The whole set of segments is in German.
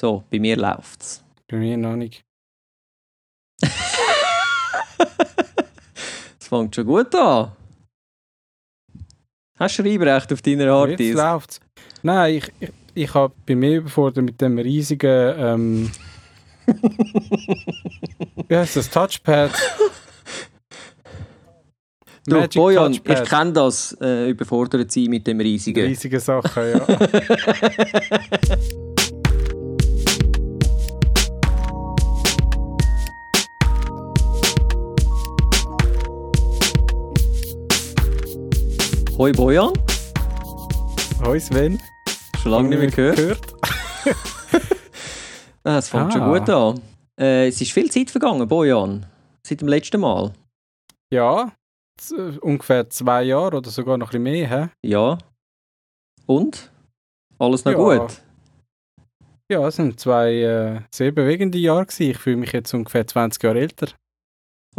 So, bei mir läuft's. Bei mir noch nicht. Es fängt schon gut an. Hast du Schreibrecht auf deiner Jetzt Harddisk? läuft's. Nein, ich, ich, ich habe bei mir überfordert mit dem riesigen. Ähm, wie heißt das? Touchpad. Du, Magic Bojan, ich Touchpad. kenne das, äh, überfordert sein mit dem riesigen. Riesige Sachen, ja. Hoi Bojan, Hoi Sven. schon lange nicht mehr gehört. Ah, es fängt Ah. schon gut an. Äh, es ist viel Zeit vergangen, Bojan, seit dem letzten Mal. Ja, ungefähr zwei Jahre oder sogar noch ein bisschen mehr. He? Ja. Und? Alles noch Ja. gut? Ja, es sind zwei äh, sehr bewegende Jahre. Gewesen. Ich fühle mich jetzt ungefähr 20 Jahre älter.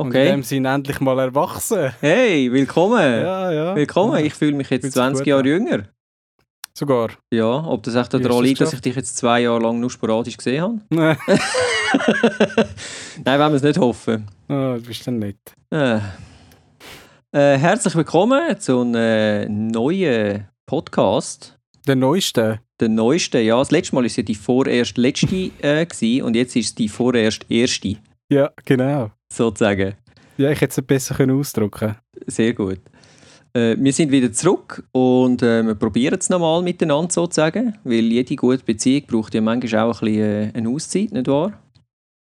Und in Okay. dem Sinne endlich mal erwachsen. Hey, willkommen. Ja, ja. Willkommen, Ja, ich fühle mich jetzt Fühlt sich 20 gut Jahre jünger. Sogar. Ja, ob das echt daran liegt, das dass ich dich jetzt zwei Jahre lang nur sporadisch gesehen habe? Nein, Nein, wollen wir es nicht hoffen. oh, du bist dann nicht. Äh. Äh, herzlich willkommen zu einem äh, neuen Podcast. Der neueste. Der neueste, ja. Das letzte Mal war ja die vorerst letzte äh, gewesen, und jetzt ist es die vorerst erste, Ja, genau. sozusagen. Ja, ich hätte es besser können ausdrücken Sehr gut. Äh, wir sind wieder zurück und äh, wir probieren es nochmal miteinander sozusagen, weil jede gute Beziehung braucht ja manchmal auch ein bisschen äh, eine Auszeit, nicht wahr?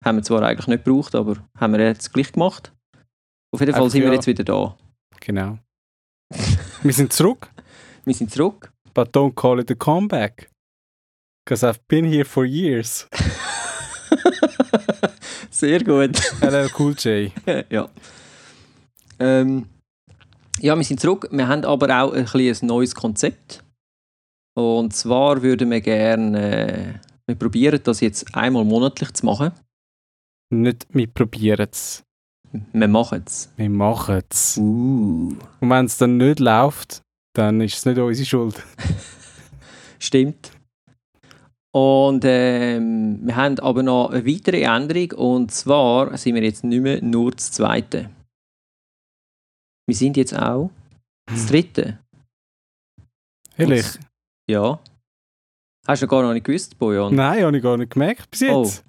Haben wir zwar eigentlich nicht gebraucht, aber haben wir jetzt gleich gemacht. Auf jeden Fall Einfach sind wir ja. jetzt wieder da. Genau. Wir sind zurück. Wir sind zurück. But don't call it a comeback. Because I've been here for years. Sehr gut. LL Cool J. ja. Ähm, ja, wir sind zurück. Wir haben aber auch ein, ein neues Konzept. Und zwar würden wir gerne, äh, wir probieren das jetzt einmal monatlich zu machen. Nicht, wir probieren es. Wir machen es. Wir machen es. Uh. Und wenn es dann nicht läuft, dann ist es nicht unsere Schuld. Stimmt. Und ähm, wir haben aber noch eine weitere Änderung und zwar sind wir jetzt nicht mehr nur das Zweite. Wir sind jetzt auch das Dritte. Ehrlich? Ja. Hast du gar noch nicht gewusst, Bojan? Nein, habe ich gar nicht gemerkt bis jetzt.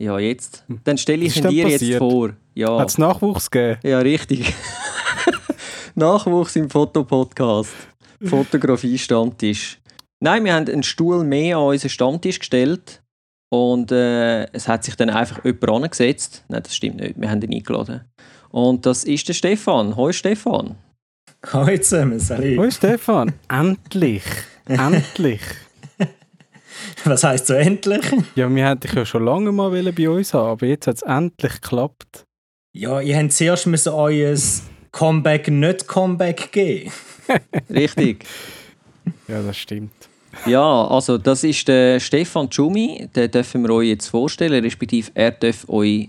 Ja, jetzt. Dann stelle ich ihn dir jetzt passiert? vor. Ja, Hat es Nachwuchs gegeben? ja richtig. Nachwuchs im Fotopodcast. Fotografie-Stammtisch. Nein, wir haben einen Stuhl mehr an unseren Stammtisch gestellt und äh, es hat sich dann einfach jemand angesetzt. Nein, das stimmt nicht. Wir haben ihn eingeladen. Und das ist der Stefan. Hoi Stefan. Hallo zusammen, salut. Hoi Stefan, endlich. Endlich. Was heisst so endlich? Ja, wir hätten dich ja schon lange mal wollen bei uns haben, aber jetzt hat es endlich geklappt. Ja, ihr habt zuerst müssen euer Comeback nicht Comeback geben. Richtig. Ja, das stimmt. Ja, also das ist der Stefan Tschumi. Den dürfen wir euch jetzt vorstellen, respektive er darf euch,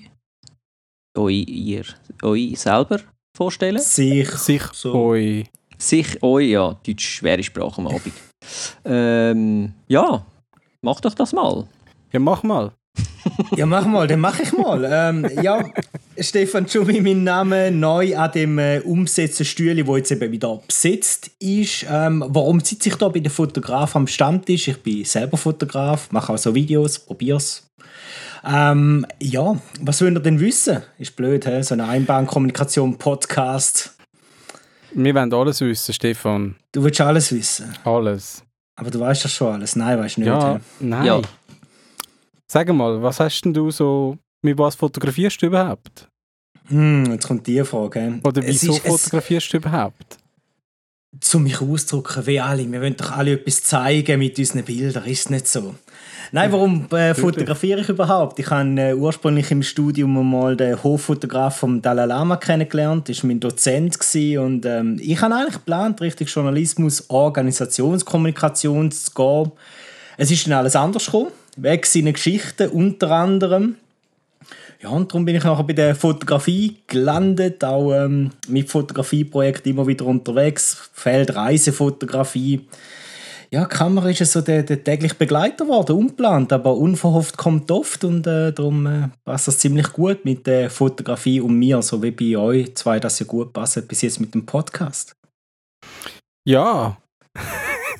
euch, ihr, euch selber vorstellen. Sich. Sich So. oi. Sich euch, ja, Deutsch, schwere Sprache am Abend. ähm, ja, mach doch das mal. Ja, mach mal. Ja, mach mal, dann mach ich mal. Ähm, ja, Stefan Schumi, mein Name, neu an dem äh, umsetzen Stühle, wo jetzt eben wieder besetzt ist. Ähm, warum sitze ich da bei den Fotograf am Stammtisch? Ich bin selber Fotograf, mache auch so Videos, probier's. Ähm, ja, was wollt ihr denn wissen? Ist blöd, hä? so eine Einbahnkommunikation-Podcast. Wir wollen alles wissen, Stefan. Du willst alles wissen, Alles. aber du weißt das schon alles. Nein, weißt du nicht. Ja, nein. Ja. Sag mal, was hast denn du so, mit was fotografierst du überhaupt? Hm, jetzt kommt die Frage. Oder Es wieso ist- fotografierst du überhaupt? zu mich ausdrücken, wie alle. Wir wollen doch alle etwas zeigen mit unseren Bildern, ist nicht so? Nein, warum äh, fotografiere ich überhaupt? Ich habe äh, ursprünglich im Studium mal den Hoffotograf vom Dalai Lama kennengelernt, das war mein Dozent gewesen, und ähm, ich habe eigentlich geplant, Richtung Journalismus, Organisationskommunikation zu gehen. Es ist dann alles anders gekommen, weg seine Geschichten unter anderem. Ja, und darum bin ich nachher bei der Fotografie gelandet, auch ähm, mit Fotografieprojekten immer wieder unterwegs, Feld Reisefotografie. ja, die Kamera ist so der, der tägliche Begleiter geworden, unplant, aber unverhofft kommt oft und äh, darum äh, passt das ziemlich gut mit der Fotografie und mir, so wie bei euch zwei, das ja gut passt bis jetzt mit dem Podcast. Ja.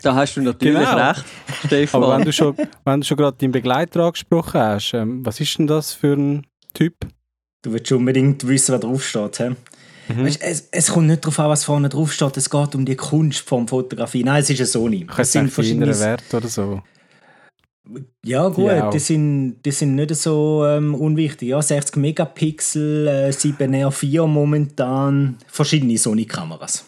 Da hast du natürlich genau. recht, Stefan. Aber wenn du schon, wenn du schon gerade deinen Begleiter angesprochen hast, ähm, was ist denn das für ein Typ? Du willst unbedingt wissen, was draufsteht, hä? Mhm. Weißt, es, es, kommt nicht darauf an, was vorne drauf steht. Es geht um die Kunst vom Fotografie. Nein, es ist ja so nicht. Es sind verschiedene Werte oder so. Ja, gut, ja. die, sind, die sind nicht so ähm, unwichtig. Ja, 60 Megapixel, äh, 7R4 momentan, verschiedene Sony-Kameras.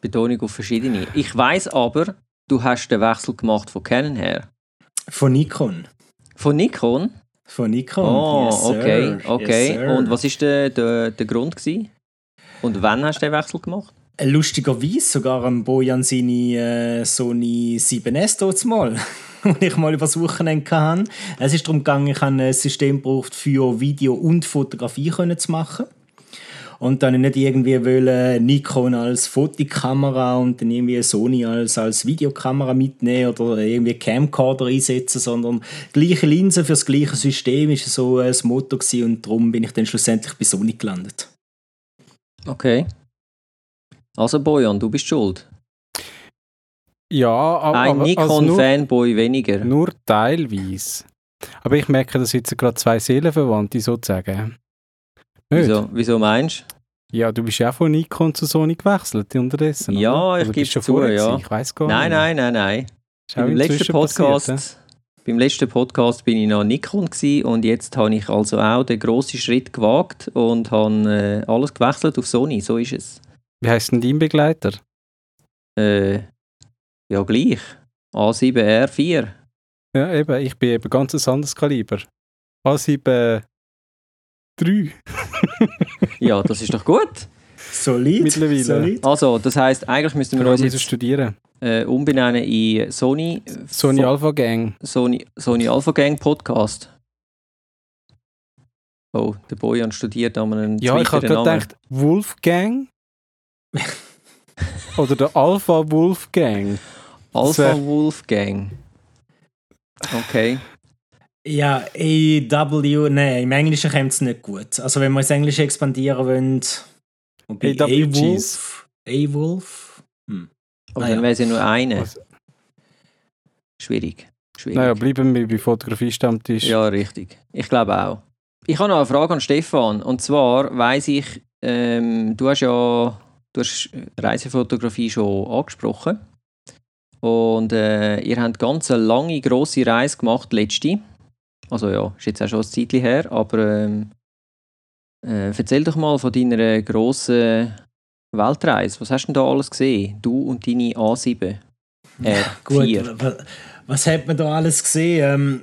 Betonung auf verschiedene. Ich weiß aber, du hast den Wechsel gemacht von Canon her. Von Nikon. Von Nikon? Von Nikon. Oh, yes, okay, okay. Yes, Und was war der, der, der Grund? Gewesen? Und wann hast du den Wechsel gemacht? Lustigerweise sogar am Bojan seine äh, Sony 7S dort mal, und ich mal übers Wochenende hatte. Es ist darum gegangen, ich habe ein System gebraucht, für Video und Fotografie zu machen. Und dann nicht irgendwie wollen Nikon als Fotokamera und dann irgendwie Sony als, als Videokamera mitnehmen oder irgendwie Camcorder einsetzen, sondern gleiche Linse für das gleiche System ist so das Motto gewesen und darum bin ich dann schlussendlich bei Sony gelandet. Okay. Also Bojan, du bist schuld. Ja, aber, ein also Nikon-Fanboy weniger. Nur teilweise. Aber ich merke, dass jetzt gerade zwei Seelenverwandte sozusagen. Wieso, wieso meinst du? Ja, du bist ja von Nikon zu Sony gewechselt unterdessen. Ja, oder? ich gebe schon zu, ja. Ich weiß gar nein, nicht. Nein, nein, nein, nein. Beim letzten Podcast, passiert, beim letzten Podcast bin ich noch Nikon und jetzt habe ich also auch den grossen Schritt gewagt und habe äh, alles gewechselt auf Sony. So ist es. Wie heißt denn dein Begleiter? Äh, ja, gleich. A7R4. Ja, eben. Ich bin eben ganz ein anderes Kaliber. A7 3. ja, das ist doch gut. Solid. Mittlerweile. Solid. Also, das heisst, eigentlich müssten wir uns jetzt studieren. Äh, umbenennen in Sony. Sony Alpha Gang. Sony, Sony Alpha Gang Podcast. Oh, der Bojan studiert an einem Ja, ich habe gerade gedacht, Wolfgang. Oder der Alpha Wolfgang. Alpha Wolfgang. Okay. Ja, AW, nein, im Englischen kommt es nicht gut. Also wenn wir ins Englische expandieren wollen, A-Wolf, A-Wolf, hm. Aber dann wäre es ja nur eine. Was? Schwierig. Schwierig. Naja, bleiben wir bei Fotografie-Stammtisch. Ja, richtig. Ich glaube auch. Ich habe noch eine Frage an Stefan. Und zwar weiß ich, ähm, du hast ja du hast Reisefotografie schon angesprochen. Und äh, ihr habt ganz eine lange, grosse Reise gemacht, letzte. Also ja, ist jetzt auch schon ein Zeitchen her, aber ähm, äh, erzähl doch mal von deiner grossen Weltreise. Was hast du denn da alles gesehen? Du und deine A7? Äh, Gut, was hat man da alles gesehen? Ähm,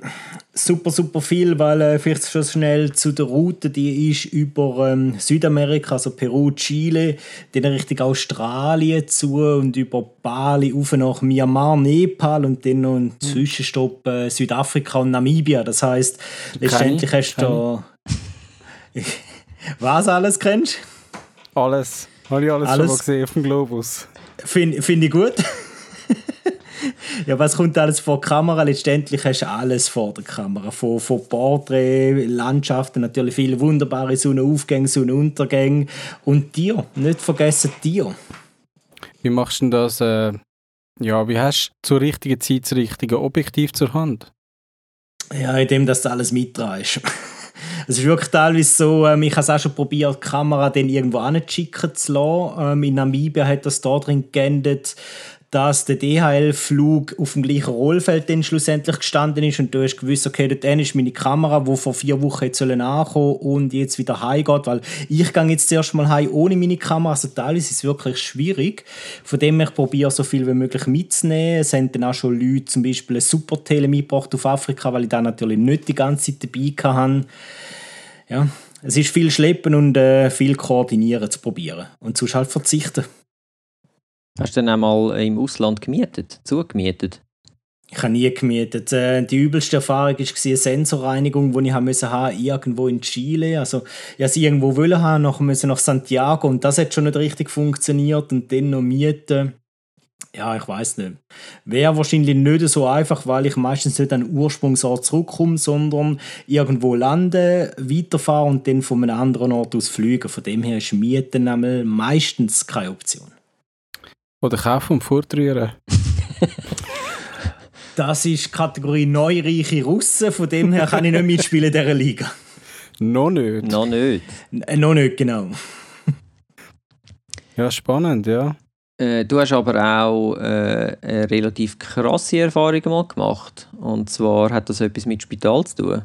super, super viel, weil äh, vielleicht schon schnell zu der Route, die ist über ähm, Südamerika, also Peru, Chile, dann Richtung Australien zu und über Bali auf nach Myanmar, Nepal und dann noch ein hm. Zwischenstopp äh, Südafrika und Namibia. Das heißt, letztendlich hast du da... Was alles kennst Alles. Habe ich alles, alles. schon mal gesehen auf dem Globus. Finde find ich gut. ja, was kommt alles vor der Kamera? Letztendlich hast du alles vor der Kamera. Von, von Porträt, Landschaften, natürlich viele wunderbare Sonnenaufgänge, Sonnenuntergänge. Und dir, nicht vergessen dir. Wie machst du denn das? Äh, ja, wie hast du zur richtigen Zeit das richtige Objektiv zur Hand? Ja, indem dass du alles mitreißt. Es ist wirklich teilweise so, ähm, ich habe es auch schon probiert, die Kamera dann irgendwo anzuschicken zu lassen. Ähm, in Namibia hat das da drin geendet, dass der DHL-Flug auf dem gleichen Rollfeld dann schlussendlich gestanden ist und du hast gewusst, okay, dort ist meine Kamera, die vor vier Wochen jetzt ankommen und jetzt wieder heimgeht, weil ich gehe jetzt zuerst mal heim ohne meine Kamera, also teilweise ist es wirklich schwierig. Von dem her probiere so viel wie möglich mitzunehmen. Es haben dann auch schon Leute zum Beispiel ein Supertele mitgebracht auf Afrika, weil ich da natürlich nicht die ganze Zeit dabei hatte. Ja, es ist viel Schleppen und äh, viel Koordinieren zu probieren und sonst halt verzichten. Hast du dann einmal im Ausland gemietet, zugemietet? Ich habe nie gemietet. Äh, die übelste Erfahrung war eine Sensorreinigung, die ich haben irgendwo in Chile. Also, ich wollte irgendwo wollen haben, nachher müssen nach Santiago und das hat schon nicht richtig funktioniert und dann noch mieten. ja, ich weiß nicht. Wäre wahrscheinlich nicht so einfach, weil ich meistens nicht an den Ursprungsort zurückkomme, sondern irgendwo landen, weiterfahren und dann von einem anderen Ort aus fliegen. Von dem her ist Mieten meistens keine Option. Oder kaufen und fortrühren. das ist Kategorie neureiche Russen, von dem her kann ich nicht mitspielen in dieser Liga. Noch nicht. Noch nicht. N noch nicht, genau. Ja, spannend, ja. Äh, du hast aber auch äh, eine relativ krasse Erfahrung mal gemacht. Und zwar hat das etwas mit Spital zu tun.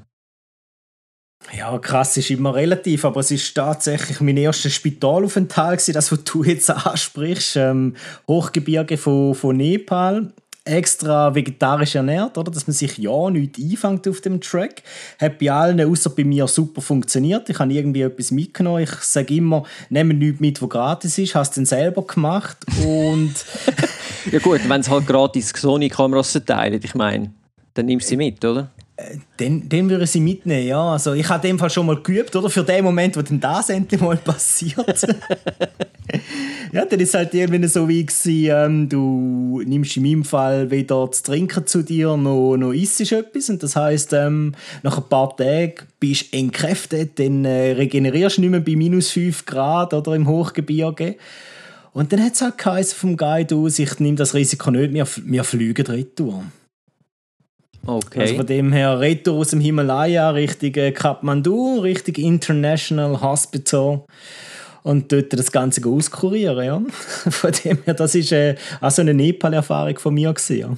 Ja, krass ist immer relativ, aber es ist tatsächlich mein erster Spitalaufenthalt, das, was du jetzt ansprichst. Ähm, Hochgebirge von, von Nepal extra vegetarisch ernährt, oder? dass man sich ja nicht einfängt auf dem Track. Hat bei allen, außer bei mir, super funktioniert. Ich habe irgendwie etwas mitgenommen. Ich sage immer, nehme nichts mit, was gratis ist. Hast den selber gemacht und... ja gut, wenn es halt gratis Sony-Kameras verteilen, ich meine, dann nimmst du sie mit, oder? Den, den würde sie mitnehmen, ja. Also ich habe in dem Fall schon mal geübt, oder? Für den Moment, wo dann das endlich mal passiert. ja, dann ist es halt irgendwie so wie gewesen, ähm, du nimmst in meinem Fall weder das Trinken zu dir, noch, noch isst etwas. Und das heisst, ähm, nach ein paar Tagen bist du entkräftet, dann äh, regenerierst du nicht mehr bei minus 5 Grad oder im Hochgebirge. Und dann hat es halt geheißen vom Guide aus, ich nehme das Risiko nicht, wir, wir fliegen retour. Okay. Also von dem her Retour aus dem Himalaya Richtung äh, Kathmandu, Richtung International Hospital und dort das Ganze auskurieren. Ja. Von dem her, das ist äh, auch so eine Nepal-Erfahrung von mir. Gewesen, ja.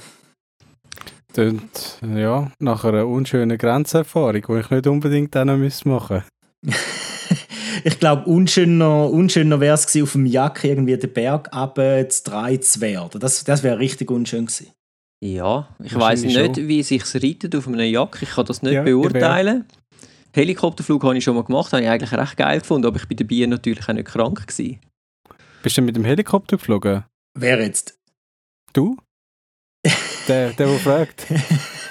Tönt, ja, nach einer unschönen Grenzerfahrung, die ich nicht unbedingt noch machen Ich glaube, unschöner, unschöner wäre es auf dem Jack irgendwie den Berg runter zu drei zu werden. Das, das wäre richtig unschön gewesen. Ja, ich weiß nicht, schon. wie sich reitet auf einem Jack. Ich kann das nicht ja, beurteilen. Helikopterflug habe ich schon mal gemacht, habe ich eigentlich recht geil gefunden, aber ich bin dabei natürlich auch nicht krank gewesen. Bist du mit dem Helikopter geflogen? Wer jetzt? Du? der, der, der fragt.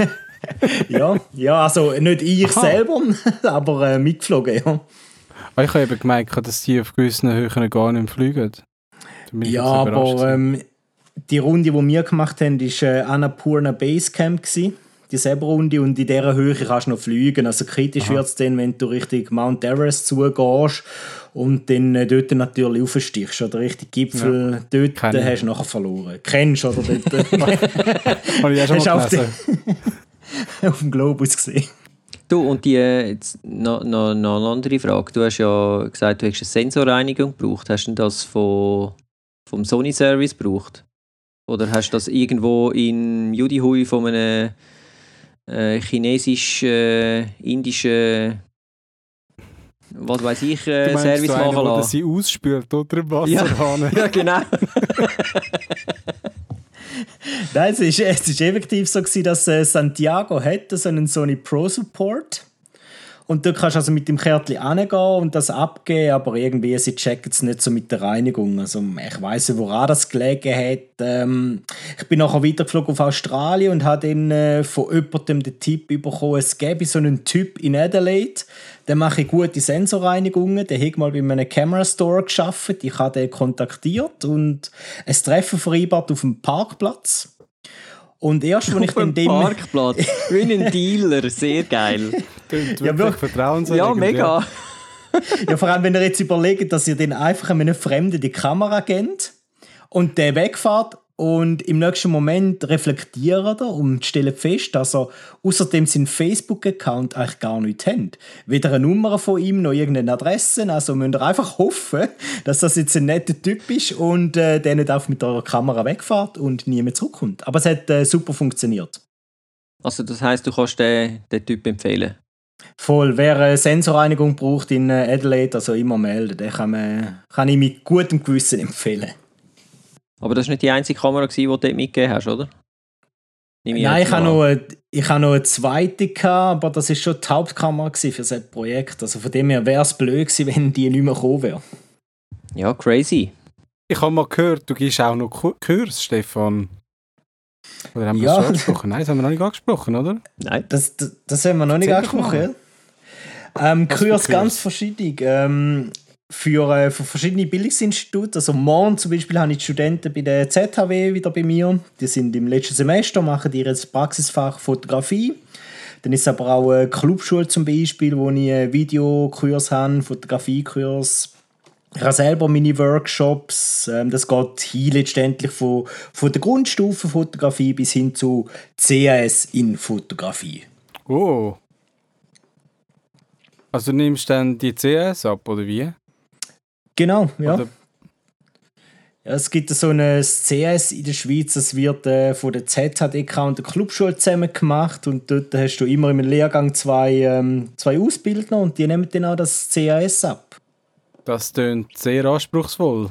ja, ja, also nicht ich Aha. selber, aber äh, mitgeflogen, ja. Ah, ich habe eben gemerkt, dass die auf gewissen Höhen gar nicht fliegen. Ja, aber ähm, die Runde, die wir gemacht haben, war äh, Annapurna Basecamp. Gewesen, dieselbe Runde und in dieser Höhe kannst du noch fliegen. Also kritisch wird es dann, wenn du Richtung Mount Everest zugehst und dann äh, dort natürlich aufstichst. Oder richtig Gipfel, ja. dort Keine. hast du nachher verloren. Kennst du, oder? Dort, Habe ich auch schon mal gelesen. auf dem Globus gesehen. Du, und die, äh, jetzt noch, noch, noch eine andere Frage. Du hast ja gesagt, du hast eine Sensorreinigung gebraucht. Hast du das von, vom Sony-Service gebraucht? Oder hast du das irgendwo in Judihui von einem äh, chinesisch-indischen, äh, was weiß ich, äh, du Service machen lassen? Oder sie ausspült unter dem Wasserhahn. Ja, ja genau. Nein, es ist, es ist effektiv so gewesen, dass äh, Santiago hätte so einen Sony Pro Support und dort kannst du also mit dem Kärtchen angehen und das abgeben, aber irgendwie, sie checken es nicht so mit der Reinigung. Also ich weiss nicht, woran das gelegen hat. Ähm, ich bin nachher weitergeflogen auf Australien und habe dann äh, von jemandem den Tipp bekommen, es gäbe so einen Typ in Adelaide, der mache gute Sensorreinigungen. Der hat mal bei einem Camera Store geschafft. Ich habe den kontaktiert und ein Treffen vereinbart auf dem Parkplatz. Und erst, als ich dann dem... Parkplatz, wie ein Dealer, sehr geil. ja, wirklich Ja, mega. ja, vor allem, wenn ihr jetzt überlegt, dass ihr dann einfach einem Fremden die Kamera gebt und der wegfährt und im nächsten Moment reflektiert er und stellt fest, dass er außerdem seinen Facebook-Account eigentlich gar nicht hat. Weder eine Nummer von ihm noch irgendeine Adresse. Also müsst ihr einfach hoffen, dass das jetzt ein netter Typ ist und äh, der nicht auch mit eurer Kamera wegfährt und nie mehr zurückkommt. Aber es hat äh, super funktioniert. Also das heißt, du kannst den, den Typ empfehlen? Voll. Wer eine Sensorreinigung braucht in äh, Adelaide, also immer melden. Den kann, man, kann ich mit gutem Gewissen empfehlen. Aber das war nicht die einzige Kamera, die du dort mitgegeben hast, oder? Nein, ich habe, noch eine, ich habe noch eine zweite, gehabt, aber das war schon die Hauptkamera für das Projekt. Also von dem her wäre es blöd gewesen, wenn die nicht mehr gekommen wäre. Ja, crazy. Ich habe mal gehört, du gibst auch noch Kurs, Stefan. Oder haben wir ja. das schon angesprochen? Nein, das haben wir noch nicht angesprochen, oder? Nein. Das, das, das haben wir noch nicht angesprochen. Ähm, Kurs ganz verschieden. Ähm, für, äh, für verschiedene Bildungsinstitute. Also morgen zum Beispiel habe ich die Studenten bei der ZHW wieder bei mir. Die sind im letzten Semester, machen ihr Praxisfach Fotografie. Dann ist es aber auch eine Clubschule zum Beispiel, wo ich Videokurs habe, Fotografiekurs. Ich habe selber meine Workshops. Ähm, das geht hin letztendlich von, von der Grundstufe Fotografie bis hin zu CAS in Fotografie. Oh. Also du nimmst dann die CS ab, oder wie? Genau, ja. Oder Ja, es gibt so ein CS in der Schweiz, das wird äh, von der ZHDK und der Clubschule zusammen gemacht und dort hast du immer im Lehrgang zwei, ähm, zwei Ausbildner und die nehmen dann auch das CAS ab. das klingt sehr anspruchsvoll.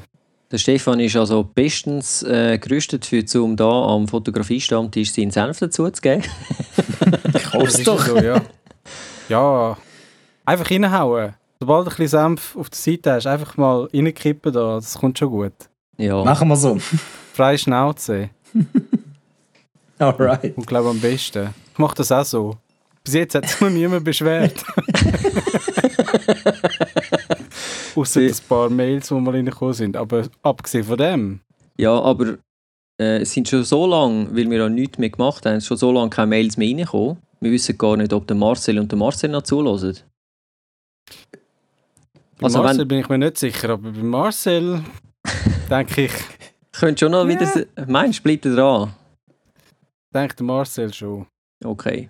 Der Stefan ist also bestens äh, gerüstet, für, um da am Fotografiestammtisch seinen Senf dazu zu geben. Ich hoffe Das es ist doch. so, ja. Ja, einfach reinhauen. Sobald du ein bisschen Senf auf der Seite hast, einfach mal reinkippen da, das kommt schon gut. Ja. Machen wir so. Freie Schnauze. Alright. Und glaube am besten. Ich mache das auch so. Bis jetzt hat sich noch niemand beschwert. Außer ein paar Mails, die mal reingekommen sind. Aber abgesehen von dem, Ja, aber äh, es sind schon so lange, weil wir ja nichts mehr gemacht haben, schon so lange keine Mails mehr reingekommen. Wir wissen gar nicht, ob der Marcel und der Marcel noch zulassen. Bei Also Marcel wenn- bin ich mir nicht sicher, aber bei Marcel denke ich, Könnt schon noch Ja. wieder... Meinst du, bleibt er dran? denkt Marcel schon. Okay.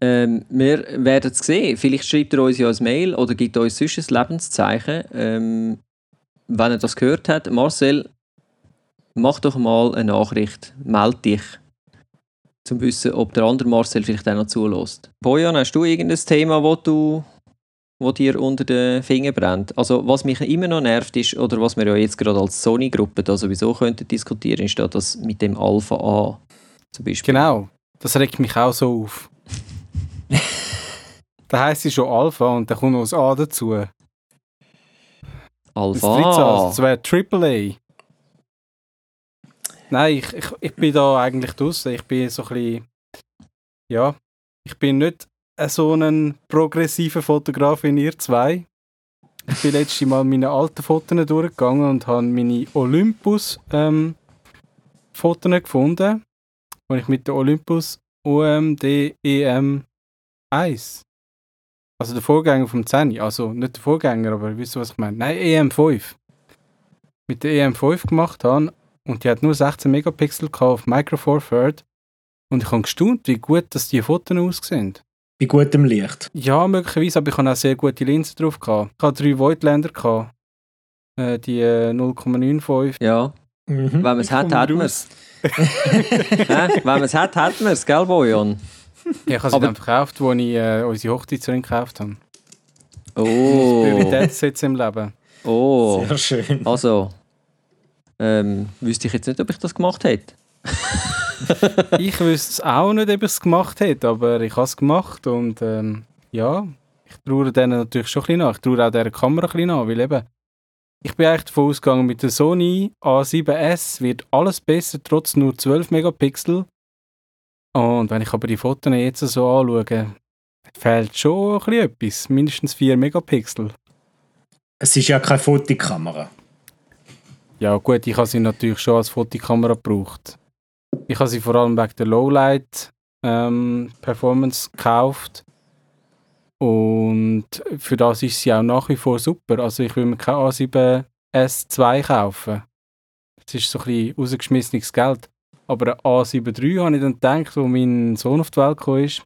Ähm, wir werden es sehen. Vielleicht schreibt er uns ja ein Mail oder gibt uns sonst ein Lebenszeichen. Ähm, wenn er das gehört hat, Marcel, mach doch mal eine Nachricht. Meld dich. Zum wissen, ob der andere Marcel vielleicht auch noch zulässt. Bojan, hast du irgendein Thema, wo du wo dir unter den Fingern brennt? Also was mich immer noch nervt ist, oder was wir ja jetzt gerade als Sony-Gruppe da sowieso könnten diskutieren, ist da das mit dem Alpha A zum Beispiel. Genau, das regt mich auch so auf. da heisst es schon Alpha und dann kommt noch das A dazu. Das Alpha. dritte A, das wäre Triple A. Nein, ich, ich, ich bin da eigentlich draußen. Ich bin so ein bisschen. Ja, ich bin nicht so ein progressiver Fotograf wie ihr zwei. Ich bin letztes Mal meine alten Fotos durchgegangen und habe meine Olympus ähm, gefunden, wo ich mit der Olympus OMD EM 1 also der Vorgänger vom 10, also nicht der Vorgänger, aber ihr wisst, was ich meine. Nein, EM5. Mit der EM5 gemacht habe und die hat nur 16 Megapixel auf Micro Four Third und ich habe gestaunt, wie gut dass die Fotos aussehen. Bei gutem Licht. Ja, möglicherweise, aber ich habe auch sehr gute Linsen drauf gehabt. Ich hatte drei Voigtländer gehabt. Äh, die äh, 0,95. Ja, Mhm. wenn man es hat, hat man es. Wenn man es hat, hat man es, gell, Bojan? Ja, ich habe sie Aber- dann verkauft, als ich äh, unsere Hochzeitsring gekauft habe. Oh, Prioritätssätze im Leben. oh. Sehr schön. Also, ähm, wüsste ich jetzt nicht, ob ich das gemacht hätte. ich wüsste es auch nicht, ob ich es gemacht hätte, aber ich habe es gemacht und ähm, ja, ich traue denen natürlich schon ein bisschen nach. Ich traue auch dieser Kamera ein bisschen nach, weil eben, ich bin eigentlich davon ausgegangen, mit der Sony A7S wird alles besser, trotz nur 12 Megapixel. Und wenn ich aber die Fotos jetzt so anschaue, fehlt schon ein bisschen etwas, mindestens 4 Megapixel. Es ist ja keine Fotokamera. Ja gut, ich habe sie natürlich schon als Fotokamera gebraucht. Ich habe sie vor allem wegen der Lowlight ähm, Performance gekauft. Und für das ist sie auch nach wie vor super. Also ich will mir kein A7S2 kaufen. Das ist so ein bisschen rausgeschmissenes Geld. Aber ein A7 III habe ich dann gedacht, wo mein Sohn auf die Welt gekommen ist,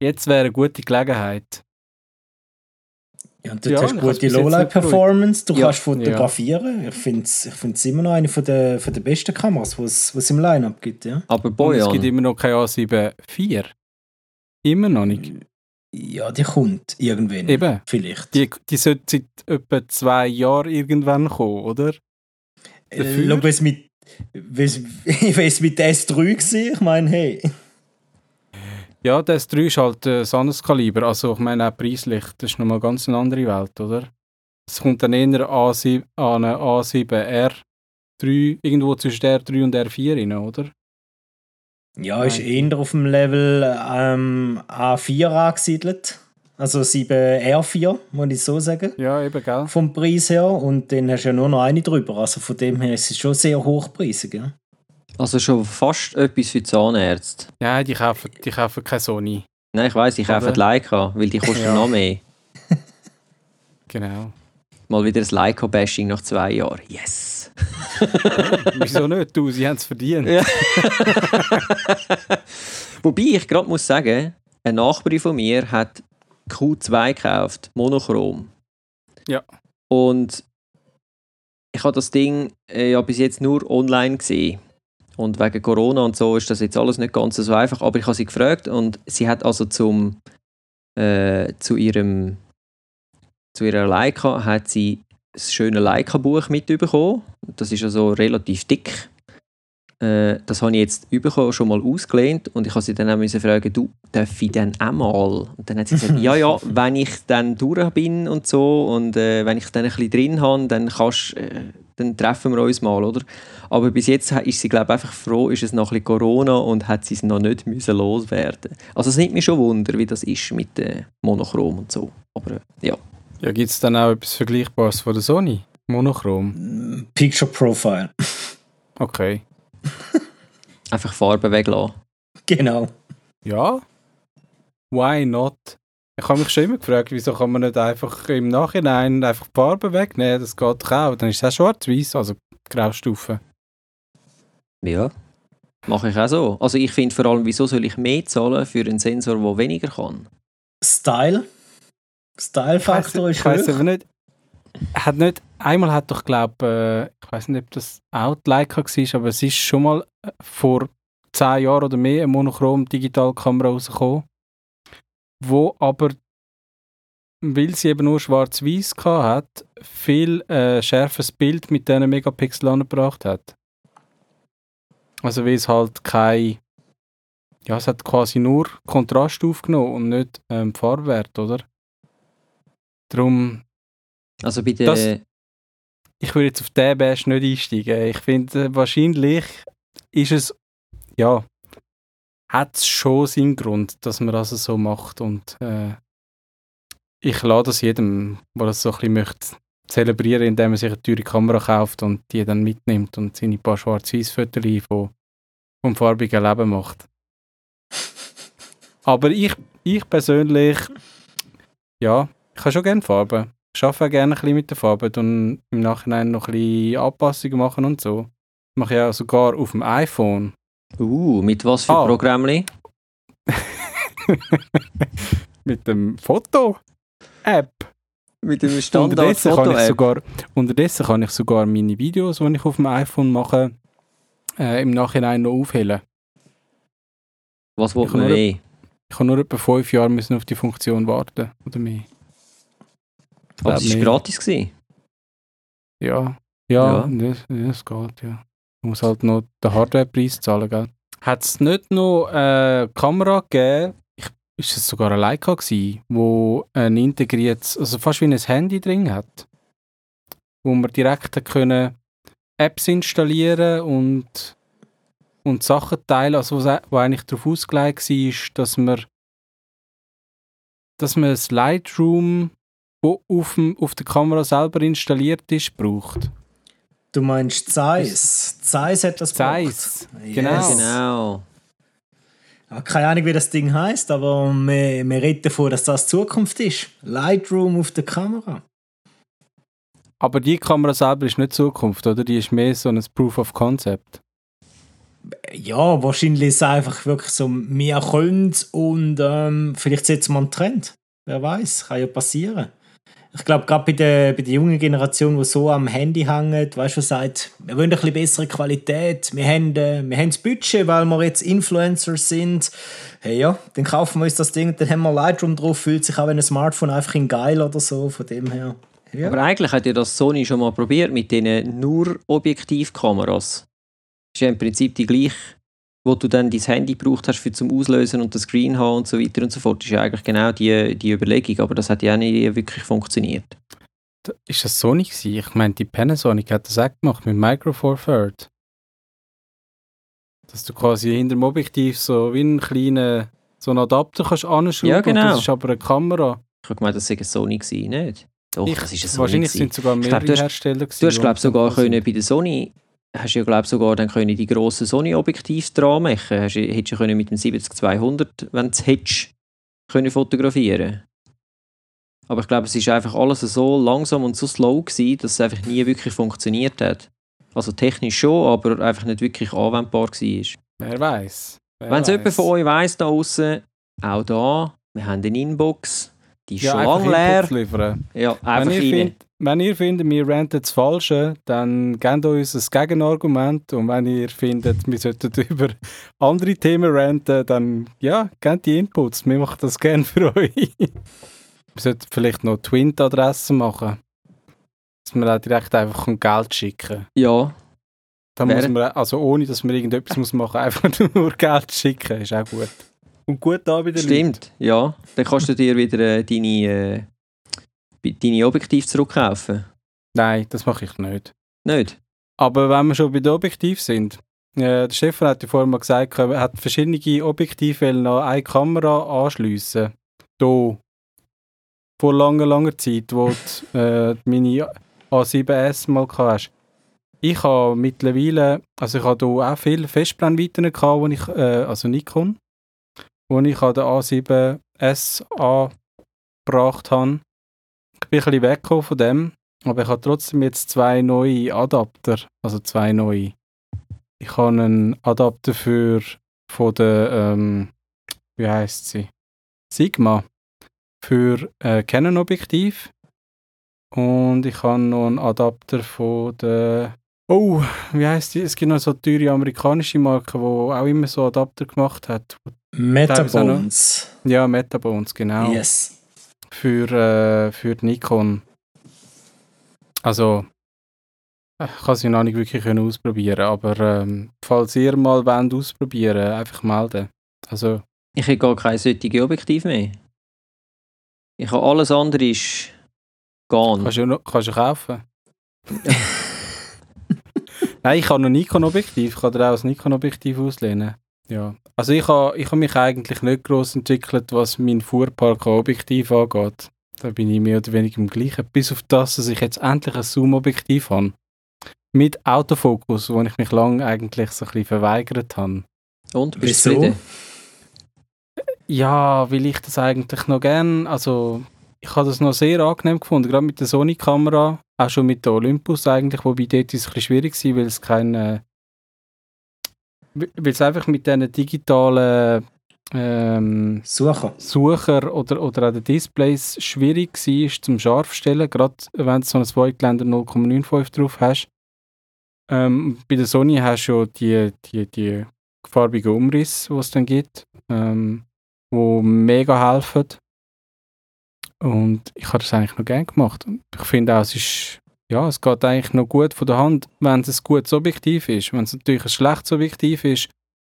jetzt wäre eine gute Gelegenheit. Ja, und dort Ja, hast du ich gute Lowlight-Performance, du Ja. kannst fotografieren. Ich finde es ich find's immer noch eine von der, von der besten Kameras, die es im Line-Up gibt. Ja? Aber Und es gibt immer noch kein A7 IV. Immer noch nicht. ja, die kommt irgendwann. Eben. Vielleicht. Die, die sollte seit etwa zwei Jahren irgendwann kommen, oder? Äh, dafür- mit, wie's, wie's mit der S3 war, ich meine, hey. Ja, der S3 ist halt äh, ein anderes Kaliber. Also ich meine auch preislich, das ist nochmal ganz eine andere Welt, oder? Es kommt dann eher A7, an eine A7R3, irgendwo zwischen R3 und R4 rein, oder? Ja, ist eher auf dem Level ähm, A4 angesiedelt. Also 7R4, muss ich so sagen. Ja, eben, gell? Vom Preis her. Und dann hast du ja nur noch eine drüber. Also von dem her ist es schon sehr hochpreisig. Ja? Also schon fast etwas für Zahnärzte. Ja, die kaufen, die kaufen keine Sony. Nein, ich weiss, ich kaufe Leica, weil die kosten Ja. noch mehr. Genau. Mal wieder ein Leica-Bashing nach zwei Jahren. Yes! Wieso nicht? Du, sie haben es verdient. Ja. Wobei ich gerade muss sagen, eine Nachbarin von mir hat Q2 gekauft, monochrom. Ja. Und ich habe das Ding äh, ja bis jetzt nur online gesehen. Und wegen Corona und so ist das jetzt alles nicht ganz so einfach. Aber ich habe sie gefragt und sie hat also zum, äh, zu ihrem zu ihrer Leica hat sie das schöne Leica-Buch mitbekommen. Das ist also relativ dick. Äh, das habe ich jetzt bekommen, schon mal ausgelehnt und ich habe sie dann auch fragen, du, darf ich dann auch mal? Und dann hat sie gesagt, ja, ja, wenn ich dann durch bin und so und äh, wenn ich dann ein bisschen drin habe, dann, kannst, äh, dann treffen wir uns mal, oder? Aber bis jetzt ist sie, glaube ich, einfach froh, ist es noch ein bisschen Corona und hat sie es noch nicht müssen loswerden. Also es nimmt mich schon Wunder, wie das ist mit äh, Monochrom und so. Aber äh, ja. Ja, gibt es dann auch etwas Vergleichbares von der Sony? Monochrom. Picture Profile. Okay. Einfach Farbe weglassen. Genau. Ja. Why not? Ich habe mich schon immer gefragt, wieso kann man nicht einfach im Nachhinein einfach die Farbe wegnehmen? Das geht doch auch. Dann ist es auch schwarz-weiß, also Graustufe. Ja. Mache ich auch so. Also ich finde vor allem, wieso soll ich mehr zahlen für einen Sensor, der weniger kann? Style. Style-Faktor ist ich weiß aber nicht. Hat nicht. Einmal hat doch, glaube ich, weiß nicht, ob das auch die Leica war, aber es ist schon mal äh, vor zehn Jahren oder mehr eine Monochrom-Digitalkamera rausgekommen, wo aber, weil sie eben nur schwarz-weiß hat, viel äh, schärferes Bild mit diesen Megapixel angebracht hat. Also weil es halt kein ja, es hat quasi nur Kontrast aufgenommen und nicht ähm, Farbwert, oder? Darum, Also bei der... Das- ich würde jetzt auf den Bash nicht einsteigen. Ich finde, äh, wahrscheinlich ist es, ja, hat es schon seinen Grund, dass man das so macht. Und äh, ich lade das jedem, der das so ein bisschen möchte, zelebrieren, indem er sich eine teure Kamera kauft und die dann mitnimmt und seine paar schwarz-weiß-Fotos von, vom farbigen Leben macht. Aber ich, ich persönlich, ja, ich habe schon gerne Farben. Ich arbeite gerne ein bisschen mit der Farbe und im Nachhinein noch ein bisschen Anpassungen machen und so. Mache ich auch sogar auf dem iPhone. Uh, mit was für Ah. Programmli? mit dem Foto-App. Mit dem Unterdessen kann, ich Standard-Foto-App. sogar, unterdessen kann ich sogar meine Videos, die ich auf dem iPhone mache, äh, im Nachhinein noch aufhellen. Was Ich man kann mehr? Ich habe nur etwa fünf Jahre müssen auf die Funktion warten. Oder mehr. Aber es war gratis. Gewesen. Ja, ja, Ja. Das, das geht, ja. Man muss halt noch den Hardwarepreis zahlen, gell? Hat es nicht noch eine Kamera gegeben, ich, ist es sogar eine Leica gewesen, wo ein integriertes, also fast wie ein Handy drin hat, wo man direkt können Apps installieren und und Sachen teilen, also wo eigentlich darauf ausgelegt war, dass man dass man das Lightroom wo auf, dem, auf der Kamera selber installiert ist, braucht. Du meinst Zeiss. Zeiss hat das Zeiss, gebraucht. genau. Yes. Genau. Ja, keine Ahnung, wie das Ding heißt, aber wir, wir reden davon, dass das Zukunft ist. Lightroom auf der Kamera. Aber die Kamera selber ist nicht Zukunft, oder? Die ist mehr so ein Proof of Concept. Ja, wahrscheinlich ist es einfach wirklich so, wir können und ähm, vielleicht setzen wir einen Trend. Wer weiß, kann ja passieren. Ich glaube, gerade bei der, bei der jungen Generation, die so am Handy hängt, weißt du, sagt, wir wollen ein bisschen bessere Qualität, wir haben, äh, wir haben das Budget, weil wir jetzt Influencer sind. Hey ja, dann kaufen wir uns das Ding, dann haben wir Lightroom drauf, fühlt sich auch wie ein Smartphone einfach in geil oder so, von dem her. Ja. Aber eigentlich hat ja das Sony schon mal probiert mit diesen nur Objektivkameras. Das ist ja im Prinzip die gleiche, wo du dann dein Handy gebraucht hast für zum Auslösen und das Screen haben und so weiter und so fort. Das ist ja eigentlich genau die, die Überlegung, aber das hat ja auch nicht wirklich funktioniert. Ist das Sony gewesen? Ich meine, die Panasonic hat das auch gemacht mit Micro Four Third. Dass du quasi hinter dem Objektiv so wie einen kleinen so einen Adapter kannst anschrauben Ja, genau. und das ist aber eine Kamera. Ich habe gemeint, das sei eine Sony gewesen, nicht? Doch, Ich, das ist eine Sony wahrscheinlich gewesen. sind sogar Ich mehrere glaub, du hast- Hersteller Du hast, glaube ich, sogar können bei der Sony hast du ja, glaube sogar dann können die grossen Sony-Objektive dran machen. Hast, du- hättest du können mit dem 70-200, wenn du es hättest, können fotografieren Aber ich glaube, es ist einfach alles so langsam und so slow gewesen, dass es einfach nie wirklich funktioniert hat. Also technisch schon, aber einfach nicht wirklich anwendbar war. Wer weiß. Wenn es jemand von euch weiss, da draussen, auch da, wir haben eine Inbox, die ist ja, schon lange leer. Liefern. Ja, Wenn einfach ihr, rein. findet, wenn ihr findet, wir ranten das Falsche, dann gebt uns ein Gegenargument. Und wenn ihr findet, wir sollten über andere Themen ranten, dann ja, gebt die Inputs. Wir machen das gerne für euch. wir sollten vielleicht noch Twint-Adressen machen. Dass wir auch direkt einfach ein Geld schicken. Ja, Dann Wäre- muss man, also ohne dass man irgendetwas muss machen, einfach nur Geld schicken, ist auch gut. Und gut da bei den Leuten. Stimmt, ja. Dann kannst du dir wieder äh, deine, äh, deine Objektive zurückkaufen. Nein, das mache ich nicht. Nicht? Aber wenn wir schon bei den Objektiv sind, äh, der Stefan hat ja vorhin mal gesagt, er hat verschiedene Objektive an eine Kamera anschliessen. Da. Vor langer, langer Zeit, wo du äh, meine A7S mal hast. Ich habe mittlerweile, also ich habe hier auch viele Festbrennweiten gehabt, wo ich, äh, also Nikon, wo ich an der A7S angebracht habe. Ich bin ein bisschen weggekommen von dem, aber ich habe trotzdem jetzt zwei neue Adapter, also zwei neue. Ich habe einen Adapter für von der, ähm, wie heißt sie? Sigma für äh, Canon-Objektiv und ich habe noch einen Adapter von der Oh, wie heißt die? Es gibt noch so teure amerikanische Marke, die auch immer so Adapter gemacht hat. Metabones. Ja, Metabones, genau. Yes. Für, äh, für die Nikon. Also, ich kann sie noch nicht wirklich ausprobieren, aber ähm, falls ihr mal wollt ausprobieren, einfach melden. Also, Ich habe gar kein solches Objektiv mehr. Ich habe alles andere ist gone. kannst du kannst du kaufen. Nein, ich habe noch Nikon-Objektiv, ich kann dir auch ein Nikon-Objektiv auslehnen. Ja. Also ich habe ich habe mich eigentlich nicht gross entwickelt, was mein Fuhrpark an Objektiv angeht. Da bin ich mehr oder weniger im gleichen. Bis auf das, dass ich jetzt endlich ein Zoom-Objektiv habe. Mit Autofokus, wo ich mich lange eigentlich so ein bisschen verweigert habe. Und, bist Wieso? du zufrieden? Ja, weil ich das eigentlich noch gern, also ich habe das noch sehr angenehm gefunden, gerade mit der Sony-Kamera, auch schon mit der Olympus eigentlich, wobei dort ist es ein bisschen schwierig war, weil es keine, weil es einfach mit diesen digitalen ähm, Sucher. Sucher oder, oder auch den Displays schwierig war zum Scharfstellen, gerade wenn du so einen Zweitländer 0,95 drauf hast. Ähm, bei der Sony hast du ja die, die, die farbigen Umrisse, die es dann gibt, ähm, wo mega helfen. Und ich habe das eigentlich noch gerne gemacht. Und ich finde auch, es ist, ja, es geht eigentlich noch gut von der Hand, wenn es ein gutes Objektiv ist. Wenn es natürlich ein schlechtes Objektiv ist,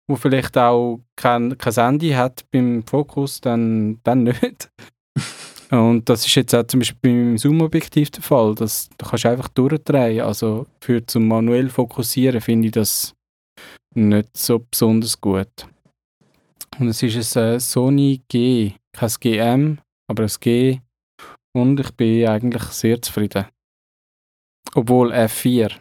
wo vielleicht auch kein, kein Handy hat beim Fokus, dann, dann nicht. Und das ist jetzt auch zum Beispiel beim Zoom-Objektiv der Fall. Das, da kannst du einfach durchdrehen. Also für zum manuell fokussieren finde ich das nicht so besonders gut. Und es ist ein äh, Sony G, kein GM, aber ein G. Und ich bin eigentlich sehr zufrieden. Obwohl F4.